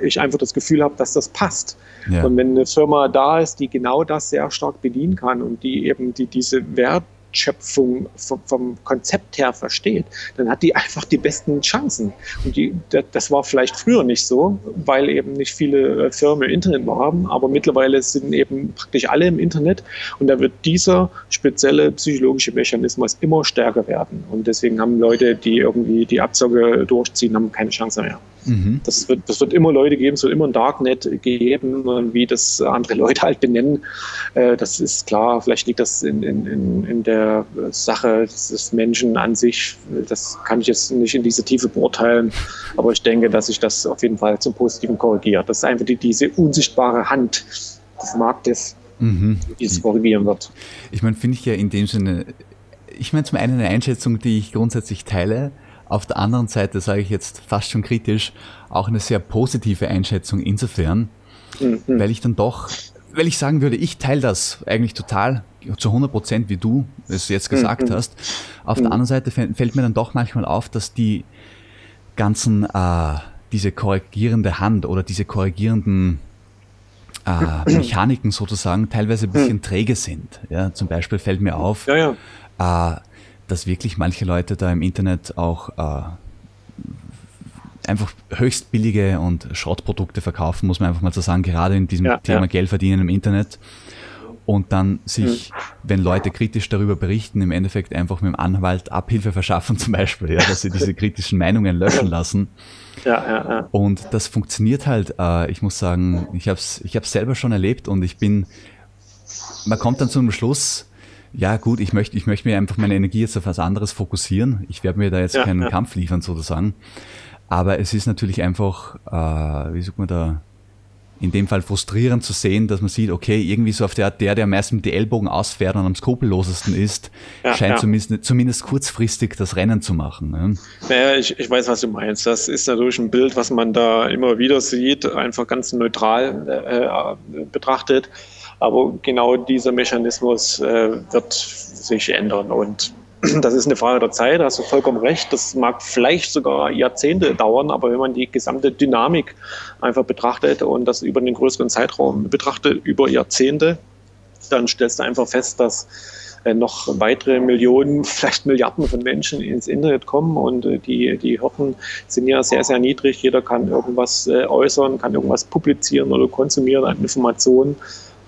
ich einfach das Gefühl habe, dass das passt. Ja. Und wenn eine Firma da ist, die genau das sehr stark bedienen kann und die eben die, diese Wert Wertschöpfung vom, vom, Konzept her versteht, dann hat die einfach die besten Chancen. Und die, das war vielleicht früher nicht so, weil eben nicht viele äh, Firmen Internet haben, aber mittlerweile sind eben praktisch alle im Internet und da wird dieser spezielle psychologische Mechanismus immer stärker werden. Und deswegen haben Leute, die irgendwie die Abzocke durchziehen, haben keine Chance mehr. Mhm. Das, wird, das wird immer Leute geben, es wird immer ein Darknet geben, wie das andere Leute halt benennen. Äh, das ist klar, vielleicht liegt das in, in, in der Sache des Menschen an sich. Das kann ich jetzt nicht in diese Tiefe beurteilen, aber ich denke, dass sich das auf jeden Fall zum Positiven korrigiert. Das ist einfach die, diese unsichtbare Hand des Marktes, mhm. die es korrigieren wird. Ich meine, finde ich ja in dem Sinne, ich meine zum einen eine Einschätzung, die ich grundsätzlich teile, auf der anderen Seite sage ich jetzt fast schon kritisch, auch eine sehr positive Einschätzung insofern, mhm. weil ich dann doch, weil ich sagen würde, ich teile das eigentlich total zu 100 Prozent, wie du es jetzt gesagt mhm. hast. Auf mhm. der anderen Seite fällt mir dann doch manchmal auf, dass die ganzen äh, diese korrigierende Hand oder diese korrigierenden äh, Mechaniken sozusagen teilweise ein bisschen hm. träge sind. Ja, zum Beispiel fällt mir auf, ja, ja. Äh, dass wirklich manche Leute da im Internet auch äh, einfach höchst billige und Schrottprodukte verkaufen, muss man einfach mal so sagen, gerade in diesem ja, Thema Geld verdienen im Internet. Und dann sich, hm. wenn Leute kritisch darüber berichten, im Endeffekt einfach mit dem Anwalt Abhilfe verschaffen, zum Beispiel, ja, dass sie diese kritischen Meinungen löschen lassen. Ja, ja, ja. Und das funktioniert halt. Äh, ich muss sagen, ich habe es ich hab's selber schon erlebt und ich bin, man kommt dann zu einem Schluss, ja gut, ich möchte, ich möchte mir einfach meine Energie jetzt auf was anderes fokussieren. Ich werde mir da jetzt ja, keinen ja. Kampf liefern sozusagen. Aber es ist natürlich einfach, äh, wie sagt man da, in dem Fall frustrierend zu sehen, dass man sieht, okay, irgendwie so auf der Art, der, der am meisten mit die Ellbogen ausfährt und am skrupellosesten ist, ja, scheint. Zumindest, zumindest kurzfristig das Rennen zu machen. Ne? Naja, ich, ich weiß, was du meinst. Das ist natürlich ein Bild, was man da immer wieder sieht, einfach ganz neutral äh, betrachtet. Aber genau dieser Mechanismus äh, wird sich ändern und das ist eine Frage der Zeit, hast du vollkommen recht. Das mag vielleicht sogar Jahrzehnte dauern, aber wenn man die gesamte Dynamik einfach betrachtet und das über einen größeren Zeitraum betrachtet, über Jahrzehnte, dann stellst du einfach fest, dass äh, noch weitere Millionen, vielleicht Milliarden von Menschen ins Internet kommen und äh, die, die Hürden sind ja sehr, sehr niedrig. Jeder kann irgendwas äh, äußern, kann irgendwas publizieren oder konsumieren an Informationen.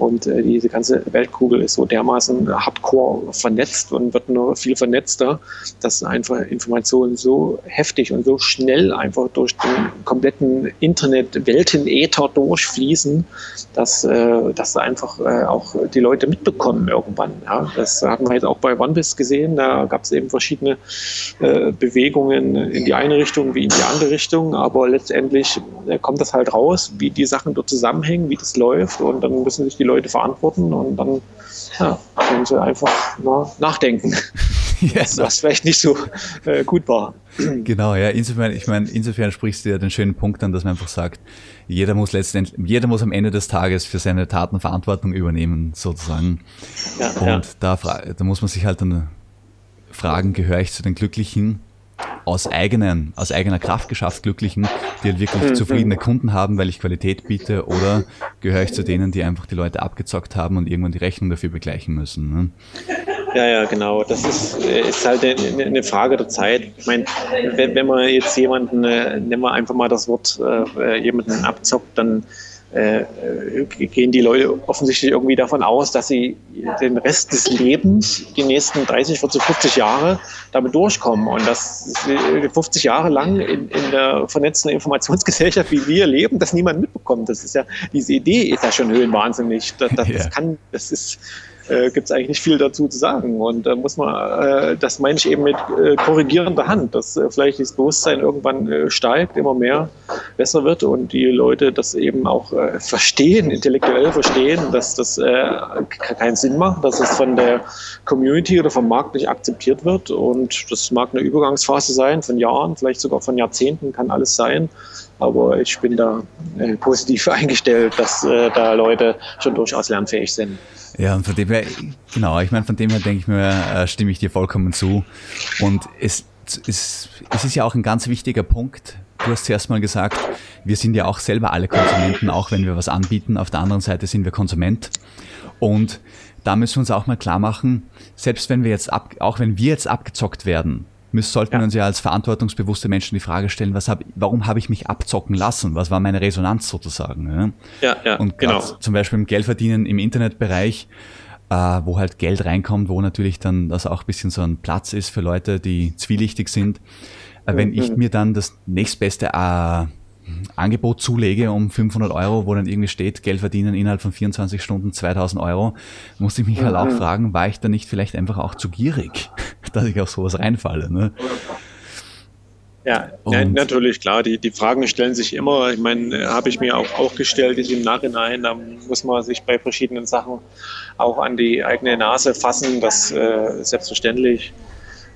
Und äh, diese ganze Weltkugel ist so dermaßen hardcore vernetzt und wird nur viel vernetzter, dass einfach Informationen so heftig und so schnell einfach durch den kompletten Internet-Welten-Äther durchfließen, dass, äh, dass einfach äh, auch die Leute mitbekommen irgendwann. Ja? Das hatten wir jetzt auch bei OnePiece gesehen. Da gab es eben verschiedene äh, Bewegungen in die eine Richtung wie in die andere Richtung. Aber letztendlich äh, kommt das halt raus, wie die Sachen dort zusammenhängen, wie das läuft. Und dann müssen sich die Leute verantworten und dann ja, können sie einfach mal nachdenken, was, was, vielleicht nicht so äh, gut war. Genau, ja, insofern, ich meine, insofern sprichst du ja den schönen Punkt an, dass man einfach sagt, jeder muss letztendlich, jeder muss am Ende des Tages für seine Taten Verantwortung übernehmen, sozusagen. Ja, und ja. Da, da muss man sich halt dann fragen, gehöre ich zu den Glücklichen aus, eigenen, aus eigener Kraft geschafft Glücklichen, die halt wirklich mhm. zufriedene Kunden haben, weil ich Qualität biete, oder gehöre ich zu denen, die einfach die Leute abgezockt haben und irgendwann die Rechnung dafür begleichen müssen? Ne? Ja, ja, genau. Das ist, ist halt eine, eine Frage der Zeit. Ich meine, wenn, wenn man jetzt jemanden, äh, nehmen wir einfach mal das Wort, äh, jemanden abzockt, dann äh, gehen die Leute offensichtlich irgendwie davon aus, dass sie den Rest des Lebens, die nächsten 30, 40, 50 Jahre damit durchkommen und dass sie 50 Jahre lang in, in der vernetzten Informationsgesellschaft, wie wir leben, das niemand mitbekommt. Das ist ja, diese Idee ist ja schon höhenwahnsinnig. Das, das, das kann, das ist, äh, gibt es eigentlich nicht viel dazu zu sagen. Und da muss man, äh, das meine ich eben mit äh, korrigierender Hand, dass äh, vielleicht das Bewusstsein irgendwann äh, steigt, immer mehr besser wird und die Leute das eben auch äh, verstehen, intellektuell verstehen, dass das äh, keinen Sinn macht, dass es von der Community oder vom Markt nicht akzeptiert wird. Und das mag eine Übergangsphase sein, von Jahren, vielleicht sogar von Jahrzehnten, kann alles sein. Aber ich bin da äh, positiv eingestellt, dass äh, da Leute schon durchaus lernfähig sind. Ja, und von dem her, genau, ich meine, von dem her denke ich mir, äh, stimme ich dir vollkommen zu. Und es, es, es ist ja auch ein ganz wichtiger Punkt. Du hast zuerst mal gesagt, wir sind ja auch selber alle Konsumenten, auch wenn wir was anbieten. Auf der anderen Seite sind wir Konsument. Und da müssen wir uns auch mal klar machen, selbst wenn wir jetzt ab, auch wenn wir jetzt abgezockt werden, müssen, sollten ja. wir uns ja als verantwortungsbewusste Menschen die Frage stellen, was hab, warum habe ich mich abzocken lassen? Was war meine Resonanz sozusagen? Ja, ja, Und genau. zum Beispiel im Geldverdienen im Internetbereich, äh, wo halt Geld reinkommt, wo natürlich dann das auch ein bisschen so ein Platz ist für Leute, die zwielichtig sind. Äh, wenn mhm. ich mir dann das nächstbeste äh, Angebot zulege um 500 Euro, wo dann irgendwie steht, Geld verdienen innerhalb von 24 Stunden 2000 Euro, muss ich mich halt auch mhm. fragen, war ich da nicht vielleicht einfach auch zu gierig, dass ich auf sowas reinfalle. Ne? Ja, ja, natürlich, klar. Die, die Fragen stellen sich immer. Ich meine, habe ich mir auch, auch gestellt, ist im Nachhinein. Da muss man sich bei verschiedenen Sachen auch an die eigene Nase fassen. Das äh, selbstverständlich.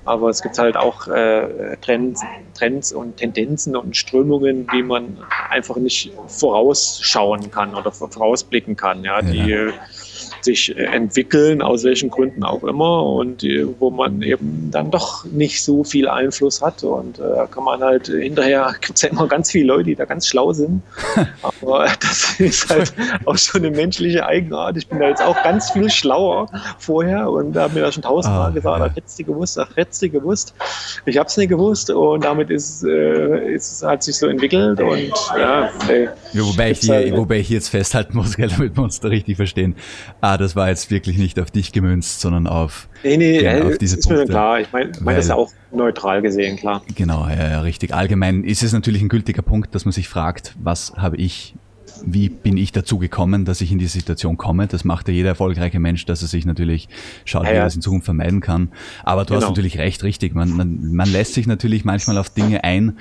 Aber es gibt halt auch äh, Trends, Trends und Tendenzen und Strömungen, die man einfach nicht vorausschauen kann oder vorausblicken kann. Ja, die, sich äh, entwickeln, aus welchen Gründen auch immer, und äh, wo man eben dann doch nicht so viel Einfluss hat. Und äh, da kann man halt hinterher, gibt es ja immer ganz viele Leute, die da ganz schlau sind. Aber das ist halt auch schon eine menschliche Eigenart. Ich bin da jetzt auch ganz viel schlauer vorher und habe mir das schon tausendmal ah, gesagt, ja. hättest du gewusst, ach, hättest du gewusst. Ich habe es nicht gewusst und damit ist, äh, ist, hat sich so entwickelt und ja. Ey, ja wobei, ich hier, halt, wobei ich jetzt festhalten muss, damit wir uns da richtig verstehen. Das war jetzt wirklich nicht auf dich gemünzt, sondern auf, nee, nee, ja, auf diese ist Punkte. Mir klar. Ich meine mein das ja auch neutral gesehen, klar. Genau, ja, ja, richtig. Allgemein ist es natürlich ein gültiger Punkt, dass man sich fragt, was habe ich wie bin ich dazu gekommen, dass ich in diese Situation komme. Das macht ja jeder erfolgreiche Mensch, dass er sich natürlich schaut, ja, wie er das in Zukunft vermeiden kann. Aber du genau. hast natürlich recht, richtig. Man, man, man lässt sich natürlich manchmal auf Dinge ein,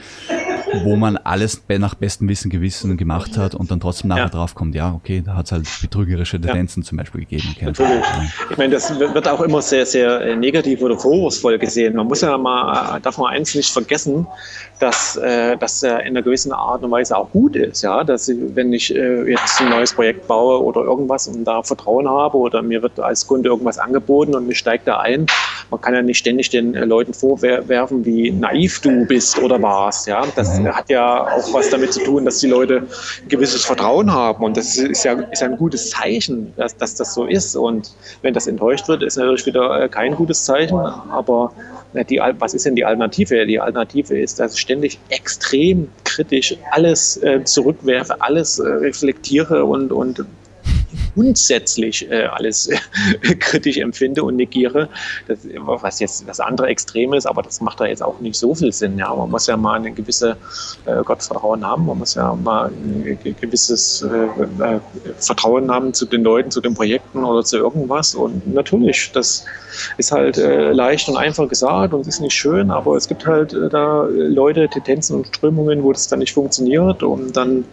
wo man alles nach bestem Wissen, Gewissen gemacht hat und dann trotzdem nachher ja. drauf kommt, ja, okay, da hat es halt betrügerische Tendenzen ja. zum Beispiel gegeben. Natürlich. Ich meine, das wird auch immer sehr, sehr äh, negativ oder vorwurfsvoll gesehen. Man muss ja mal, äh, darf man eins nicht vergessen, dass äh, das in einer gewissen Art und Weise auch gut ist. Ja? Dass ich, wenn ich jetzt ein neues Projekt baue oder irgendwas und da Vertrauen habe oder mir wird als Kunde irgendwas angeboten und ich steige da ein, man kann ja nicht ständig den Leuten vorwerfen, wie naiv du bist oder warst. Ja? Das. Hat ja auch was damit zu tun, dass die Leute ein gewisses Vertrauen haben und das ist ja, ist ein gutes Zeichen, dass, dass das so ist. Und wenn das enttäuscht wird, ist natürlich wieder äh, kein gutes Zeichen, aber die, was ist denn die Alternative? Die Alternative ist, dass ich ständig extrem kritisch alles äh, zurückwerfe, alles äh, reflektiere und, und grundsätzlich äh, alles äh, kritisch empfinde und negiere. Das, was jetzt das andere Extrem ist, aber das macht da jetzt auch nicht so viel Sinn. Ja, man muss ja mal ein gewisse äh, Gottvertrauen haben. Man muss ja mal ein gewisses äh, äh, Vertrauen haben zu den Leuten, zu den Projekten oder zu irgendwas. Und natürlich, das ist halt äh, leicht und einfach gesagt und ist nicht schön, aber es gibt halt da Leute, Tendenzen und Strömungen, wo das dann nicht funktioniert. Und dann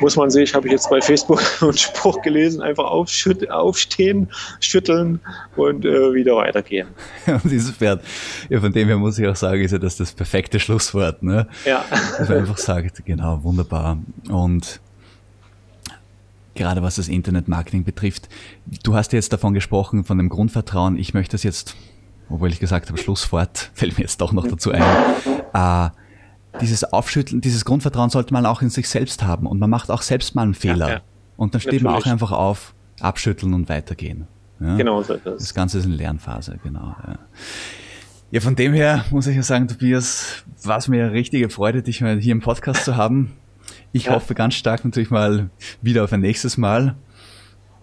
muss man sich, habe ich jetzt bei Facebook einen Spruch gelesen, einfach aufstehen, schütteln und äh, wieder weitergehen. und dieses Pferd, ja, von dem her muss ich auch sagen, ist ja das das perfekte Schlusswort. Ne? Ja. Dass man einfach sagt, genau, wunderbar. Und gerade was das Internetmarketing betrifft, du hast jetzt davon gesprochen, von dem Grundvertrauen. Ich möchte das jetzt, obwohl ich gesagt habe, Schlusswort, fällt mir jetzt doch noch dazu ein. Äh, dieses Aufschütteln, dieses Grundvertrauen sollte man auch in sich selbst haben und man macht auch selbst mal einen Fehler. Ja, ja. Und dann steht man auch einfach auf, abschütteln und weitergehen. Ja? Genau so ist das. Das Ganze ist eine Lernphase, genau. Ja. ja, von dem her muss ich ja sagen, Tobias, war es mir eine richtige Freude, dich mal hier im Podcast zu haben. Ich ja. hoffe ganz stark natürlich mal wieder auf ein nächstes Mal.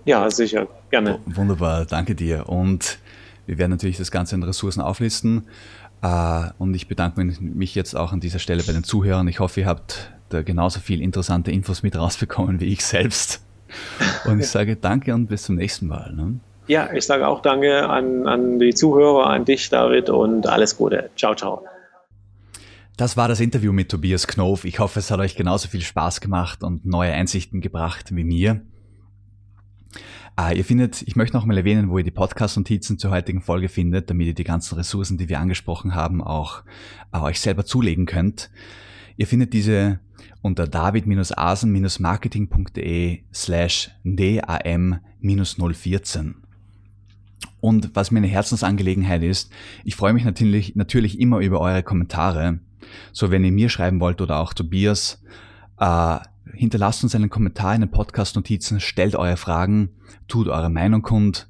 Ja, sicher, gerne. Wunderbar, danke dir. Und wir werden natürlich das Ganze in Ressourcen auflisten. Äh, und ich bedanke mich jetzt auch an dieser Stelle bei den Zuhörern. Ich hoffe, ihr habt da genauso viel interessante Infos mit rausbekommen wie ich selbst. Und ich sage danke und bis zum nächsten Mal. Ne? Ja, ich sage auch danke an, an die Zuhörer, an dich, David, und alles Gute. Ciao, ciao. Das war das Interview mit Tobias Knof. Ich hoffe, es hat euch genauso viel Spaß gemacht und neue Einsichten gebracht wie mir. Ah, ihr findet, ich möchte noch mal erwähnen, wo ihr die Podcast-Notizen zur heutigen Folge findet, damit ihr die ganzen Ressourcen, die wir angesprochen haben, auch äh, euch selber zulegen könnt. Ihr findet diese unter david-asen-marketing.de slash dam-014. Und was mir eine Herzensangelegenheit ist, ich freue mich natürlich, natürlich immer über eure Kommentare. So, wenn ihr mir schreiben wollt oder auch Tobias, äh, hinterlasst uns einen Kommentar in den Podcast-Notizen, stellt eure Fragen, tut eure Meinung kund.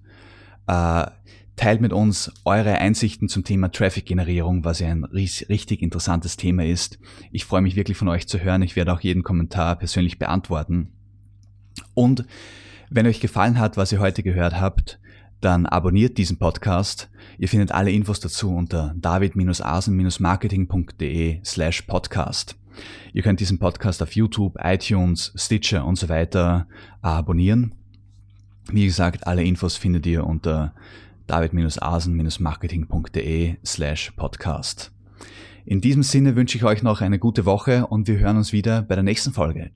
Äh, Teilt mit uns eure Einsichten zum Thema Traffic-Generierung, was ja ein richtig interessantes Thema ist. Ich freue mich wirklich von euch zu hören. Ich werde auch jeden Kommentar persönlich beantworten. Und wenn euch gefallen hat, was ihr heute gehört habt, dann abonniert diesen Podcast. Ihr findet alle Infos dazu unter david-asen-marketing.de slash podcast. Ihr könnt diesen Podcast auf YouTube, iTunes, Stitcher und so weiter abonnieren. Wie gesagt, alle Infos findet ihr unter david-asen-marketing.de slash podcast. In diesem Sinne wünsche ich euch noch eine gute Woche und wir hören uns wieder bei der nächsten Folge.